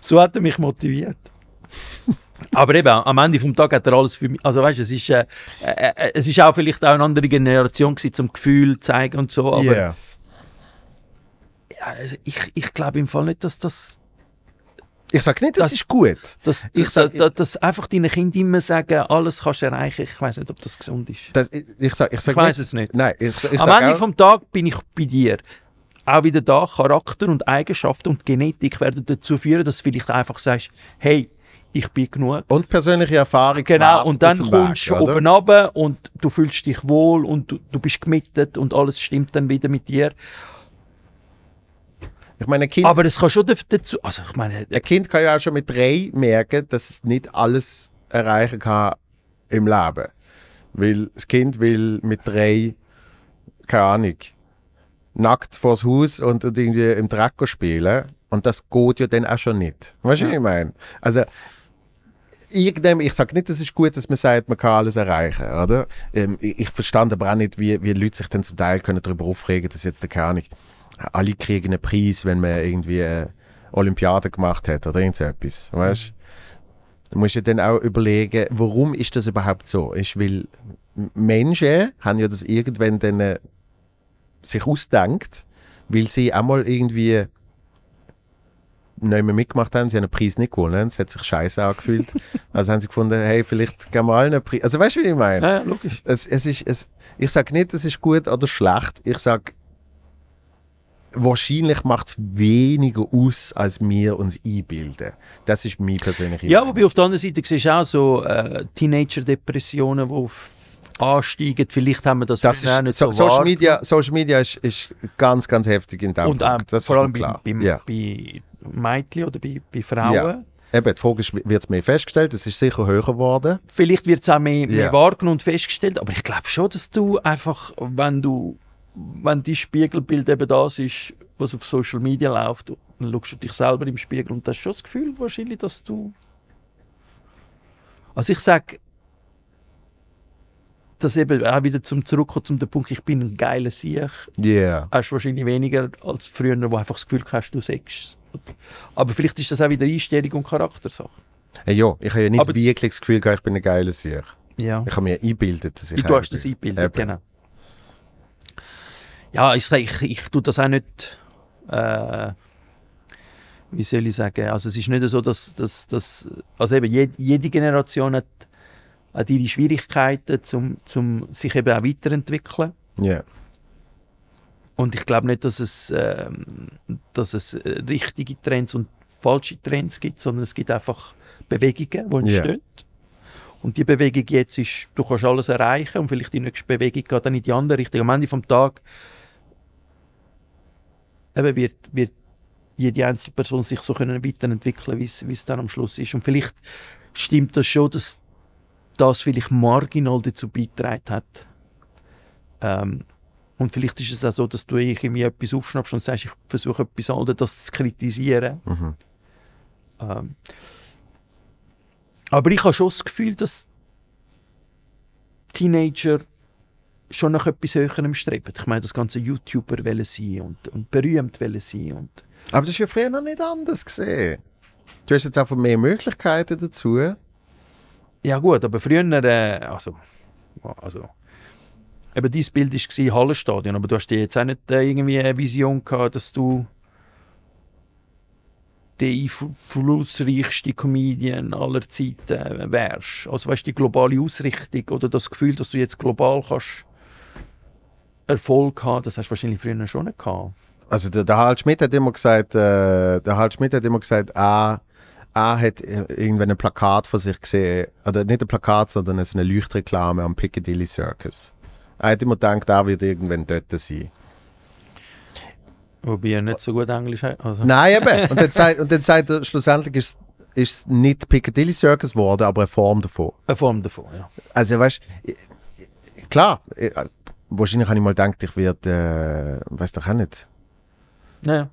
so hat er mich motiviert. Aber eben, am Ende vom Tag hat er alles für mich. Also weißt du, es ist, äh, äh, es ist auch vielleicht auch eine andere Generation gewesen, zum Gefühl zu zeigen und so. Aber Ja. ja, also ich, ich glaube im Fall nicht, dass das. Ich sage nicht, das, Das- ist gut. Dass, Ich dass, sag- dass, dass einfach deine Kinder immer sagen, alles kannst du erreichen. Ich weiß nicht, ob das gesund ist. Das, ich ich sage ich sag Ich weiß es nicht. Nein, ich, ich Am sag Ende auch, vom Tag bin ich bei dir. Auch wieder da, Charakter und Eigenschaften und Genetik werden dazu führen, dass du vielleicht einfach sagst, hey, ich bin genug. und persönliche Erfahrung. Genau, und dann kommst du oben runter und du fühlst dich wohl und du, du bist gemittet und alles stimmt dann wieder mit dir. Ich meine, ein kind, Aber es kann schon dazu, also ich meine, ein kind kann ja auch schon mit drei merken, dass es nicht alles erreichen kann im Leben. Weil das Kind will mit drei, keine Ahnung, nackt vors Haus und irgendwie im Dreck spielen. Und das geht ja dann auch schon nicht. Weißt du, was ich meine? Also, irgendwann, ich sage nicht, es ist gut, dass man sagt, man kann alles erreichen, oder? Ähm, ich, ich verstand aber auch nicht, wie, wie Leute sich dann zum Teil können darüber aufregen, dass jetzt, keine Ahnung, alle kriegen einen Preis, wenn man irgendwie eine Olympiade gemacht hat oder irgend so etwas, weißt Du musst ja dann auch überlegen, warum ist das überhaupt so? Ist, weil Menschen haben ja das irgendwann dann äh, sich ausdenkt, weil sie auch mal irgendwie nicht mehr mitgemacht haben, sie haben einen Preis nicht gewonnen, es hat sich scheiße angefühlt. also haben sie gefunden, hey, vielleicht geben wir allen einen Preis. Also weißt du, wie ich meine? Ja, ja, logisch. Es, es ist, es, ich sage nicht, es ist gut oder schlecht. Ich sage, wahrscheinlich macht es weniger aus, als wir uns einbilden. Das ist meine persönliche Ja, Meinung. wobei auf der anderen Seite siehst du auch so äh, Teenager-Depressionen, die ansteigen. Vielleicht haben wir das, das ist, nicht so, so, Social. Media, Social Media ist, ist ganz, ganz heftig in dem Und auch Punkt. Das vor allem bei, bei, ja. bei Mädchen oder bei, bei Frauen. Ja. Eben, die Frage wird es mehr festgestellt? Es ist sicher höher geworden. Vielleicht wird es auch mehr, mehr Ja. wahrgenommen und festgestellt, aber ich glaube schon, dass du einfach, wenn du, wenn dein Spiegelbild eben das ist, was auf Social Media läuft, dann schaust du dich selber im Spiegel und hast schon das Gefühl wahrscheinlich, dass du... Also ich sage, dass eben auch wieder zum Zurückkommen zum Punkt, ich bin ein geiler Sieg, Ja. Yeah. hast du wahrscheinlich weniger als früher, wo einfach das Gefühl hast, du sagst Aber vielleicht ist das auch wieder Einstellung und Charaktersache. Hey, ja, ich habe ja nicht Aber- wirklich das Gefühl, gehabt, ich bin ein geiler Sieg. Ja. Ich habe mir eingebildet, dass ich Du hast das bin. eingebildet, genau. Ja, ich, ich, ich tue das auch nicht. Äh, wie soll ich sagen? Also, es ist nicht so, dass. dass, dass also, eben, jede, jede Generation hat, hat ihre Schwierigkeiten, um zum sich eben auch weiterentwickeln. Ja. Und ich glaube nicht, dass es, ähm, dass es äh, richtige Trends und falsche Trends gibt, sondern es gibt einfach Bewegungen, die entstehen. Und die Bewegung jetzt ist, du kannst alles erreichen und vielleicht die nächste Bewegung geht dann in die andere Richtung. Am Ende vom Tag eben wird, wird jede einzelne Person sich so können weiterentwickeln, wie es wie es dann am Schluss ist. Und vielleicht stimmt das schon, dass das vielleicht marginal dazu beigetragen hat. Ähm, und vielleicht ist es auch so, dass du irgendwie etwas aufschnappst und sagst, ich versuche etwas anderes, das zu kritisieren. Mhm. Ähm, aber ich habe schon das Gefühl, dass Teenager schon nach etwas Höherem streben. Ich meine, das ganze YouTuber wollen sein und, und berühmt wollen sein. Und Aber das ist ja früher noch nicht anders gesehen. Du hast jetzt einfach mehr Möglichkeiten dazu. ja gut, aber früher, äh, also, also eben dein Bild war Hallenstadion, aber du hast dir jetzt auch nicht äh, irgendwie eine Vision gehabt, dass du der einflussreichste Comedian aller Zeiten äh, wärst. Also weißt du, die globale Ausrichtung oder das Gefühl, dass du jetzt global kannst Erfolg haben, das hast du wahrscheinlich früher schon nicht gehabt. Also der, der Harald Schmidt hat immer gesagt, äh, der Harald Schmidt hat immer gesagt, ah, ah hat irgendwann ein Plakat von sich gesehen, oder nicht ein Plakat, sondern so eine Leuchtreklame am Piccadilly Circus. Er hat immer gedacht, er wird irgendwann dort sein. Wobei er nicht so gut Englisch hat. Also. Nein, eben. Und dann sagt, und dann sagt er, schlussendlich ist es nicht Piccadilly Circus geworden, aber eine Form davon. Eine Form davon, ja. Also weißt du, klar, wahrscheinlich habe ich mal gedacht, ich werde, äh, weiß doch auch nicht, ja.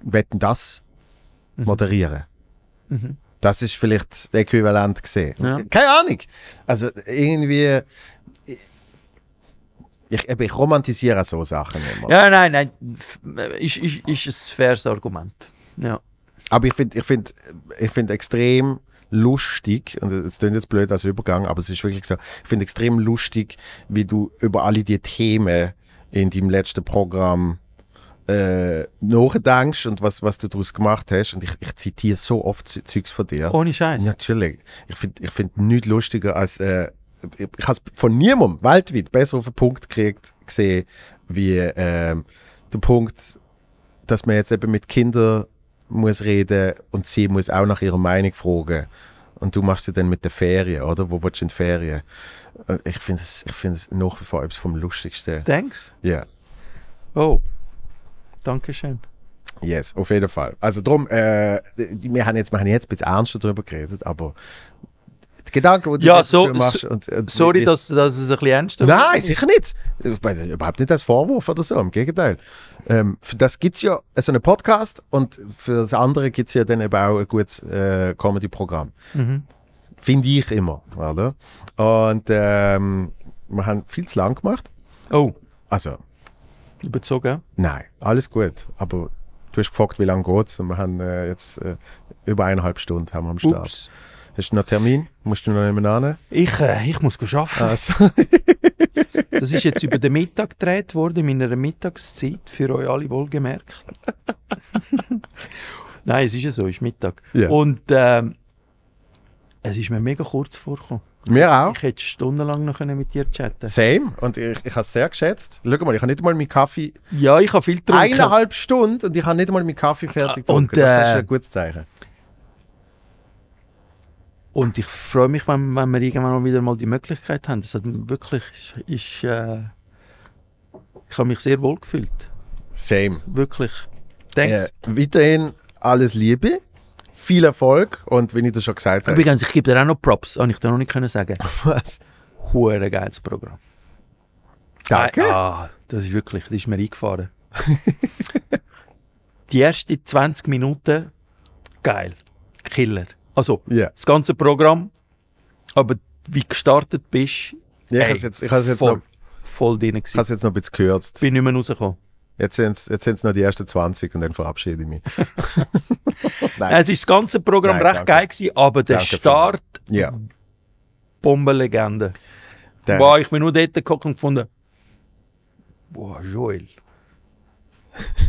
wetten das Mhm. moderieren. Mhm. Das ist vielleicht das Äquivalent gesehen. Ja. Keine Ahnung. Also irgendwie. Ich, eben, ich romantisiere so Sachen immer. Ja, nein, nein. f- Ist, ist, ist ein faires Argument. Ja. Aber ich finde ich find, ich find extrem lustig, und es klingt jetzt blöd als Übergang, aber es ist wirklich so, ich finde extrem lustig, wie du über alle die Themen in deinem letzten Programm äh, nachdenkst und was, was du daraus gemacht hast. Und ich, ich zitiere so oft Zeugs von dir. Ohne Scheiß. Natürlich. Ich finde ich find nichts lustiger als. Äh, ich ich habe von niemandem weltweit besser auf den Punkt gekriegt, gesehen, wie ähm, der Punkt, dass man jetzt eben mit Kindern muss reden und sie muss auch nach ihrer Meinung fragen. Und du machst sie dann mit der Ferien, oder? Wo willst du in die Ferien? Äh, Ich finde es, find nach wie vor etwas vom Lustigsten. Thanks. Ja, Oh. Dankeschön. yes, auf jeden Fall. Also darum, äh, wir haben jetzt, wir haben jetzt ein bisschen ernster darüber geredet, aber die Gedanken, die du Ja, dazu so- machst... Und, und Sorry, dass, dass es ein bisschen ernst wird. Nein, sicher nicht. Ich weiß überhaupt nicht als Vorwurf oder so, im Gegenteil. Ähm, für das gibt es ja so einen Podcast und für das andere gibt es ja dann eben auch ein gutes äh, Comedy-Programm. Mhm. Finde ich immer, oder? Und ähm, wir haben viel zu lang gemacht. Oh. Also, Überzogen? Nein, alles gut. Aber du hast gefragt, wie lange geht es? Und wir haben äh, jetzt äh, über eineinhalb Stunden haben wir am Start. Ups. Hast du noch einen Termin? Musst du noch jemanden an? Ich, äh, ich muss arbeiten. Also, Das ist jetzt über den Mittag gedreht worden, in meiner Mittagszeit, für euch alle wohlgemerkt. Nein, es ist ja so, es ist Mittag. Ja. Und ähm, es ist mir mega kurz vorgekommen. wir auch. Ich hätte stundenlang noch mit dir chatten Same. Und ich, ich habe es sehr geschätzt. Schau mal, ich habe nicht mal meinen Kaffee. Ja, ich habe viel getrunken. Eineinhalb Stunden und ich habe nicht mal meinen Kaffee fertig Ah, und, getrunken. Das ist äh, ein gutes Zeichen. Und ich freue mich, wenn, wenn wir irgendwann mal wieder mal die Möglichkeit haben. Das hat wirklich, ist, äh, ich habe mich sehr wohl gefühlt. Same. Wirklich. Äh, Thanks. weiterhin alles Liebe, viel Erfolg und wie ich das schon gesagt habe. Übrigens, ich gebe dir auch noch Props, habe ich dir noch nicht können sagen. Was? Hure geiles Programm. Danke. Ah, das ist wirklich, das ist mir eingefahren. die ersten 20 Minuten, geil. Killer. Also, Ja. das ganze Programm, aber wie gestartet bist, Ja, ich Ey, habe es jetzt, ich jetzt, voll, noch- voll drin ich gewesen. has jetzt noch ein bisschen gekürzt. Bin nicht mehr rausgekommen. Jetzt sind es jetzt sind's noch die ersten 20 und dann verabschiede ich mich. Nein. Es ist das ganze Programm Nein, recht danke. geil gewesen, aber der Danke Start, Ja. Bombenlegende. Der, Wow, ich bin nur dort geguckt und gefunden, boah, Joel.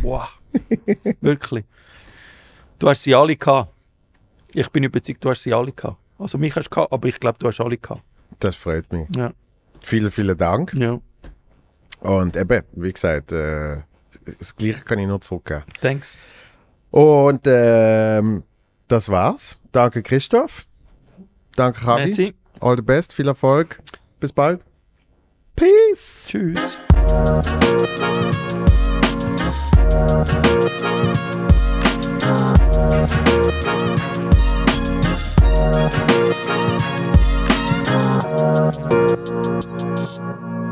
Boah. Wirklich. Du hast sie alle gehabt. Ich bin überzeugt, du hast sie alle gehabt. Also mich hast du gehabt, aber ich glaube, du hast alle gehabt. Das freut mich. Ja, Vielen, vielen Dank. ja. Und eben, wie gesagt, äh, das Gleiche kann ich nur zurückgeben. Thanks. Und ähm, das war's. Danke, Christoph. Danke, Kabi. Merci. All the best. Viel Erfolg. Bis bald. Peace. Tschüss. Thank Thank you.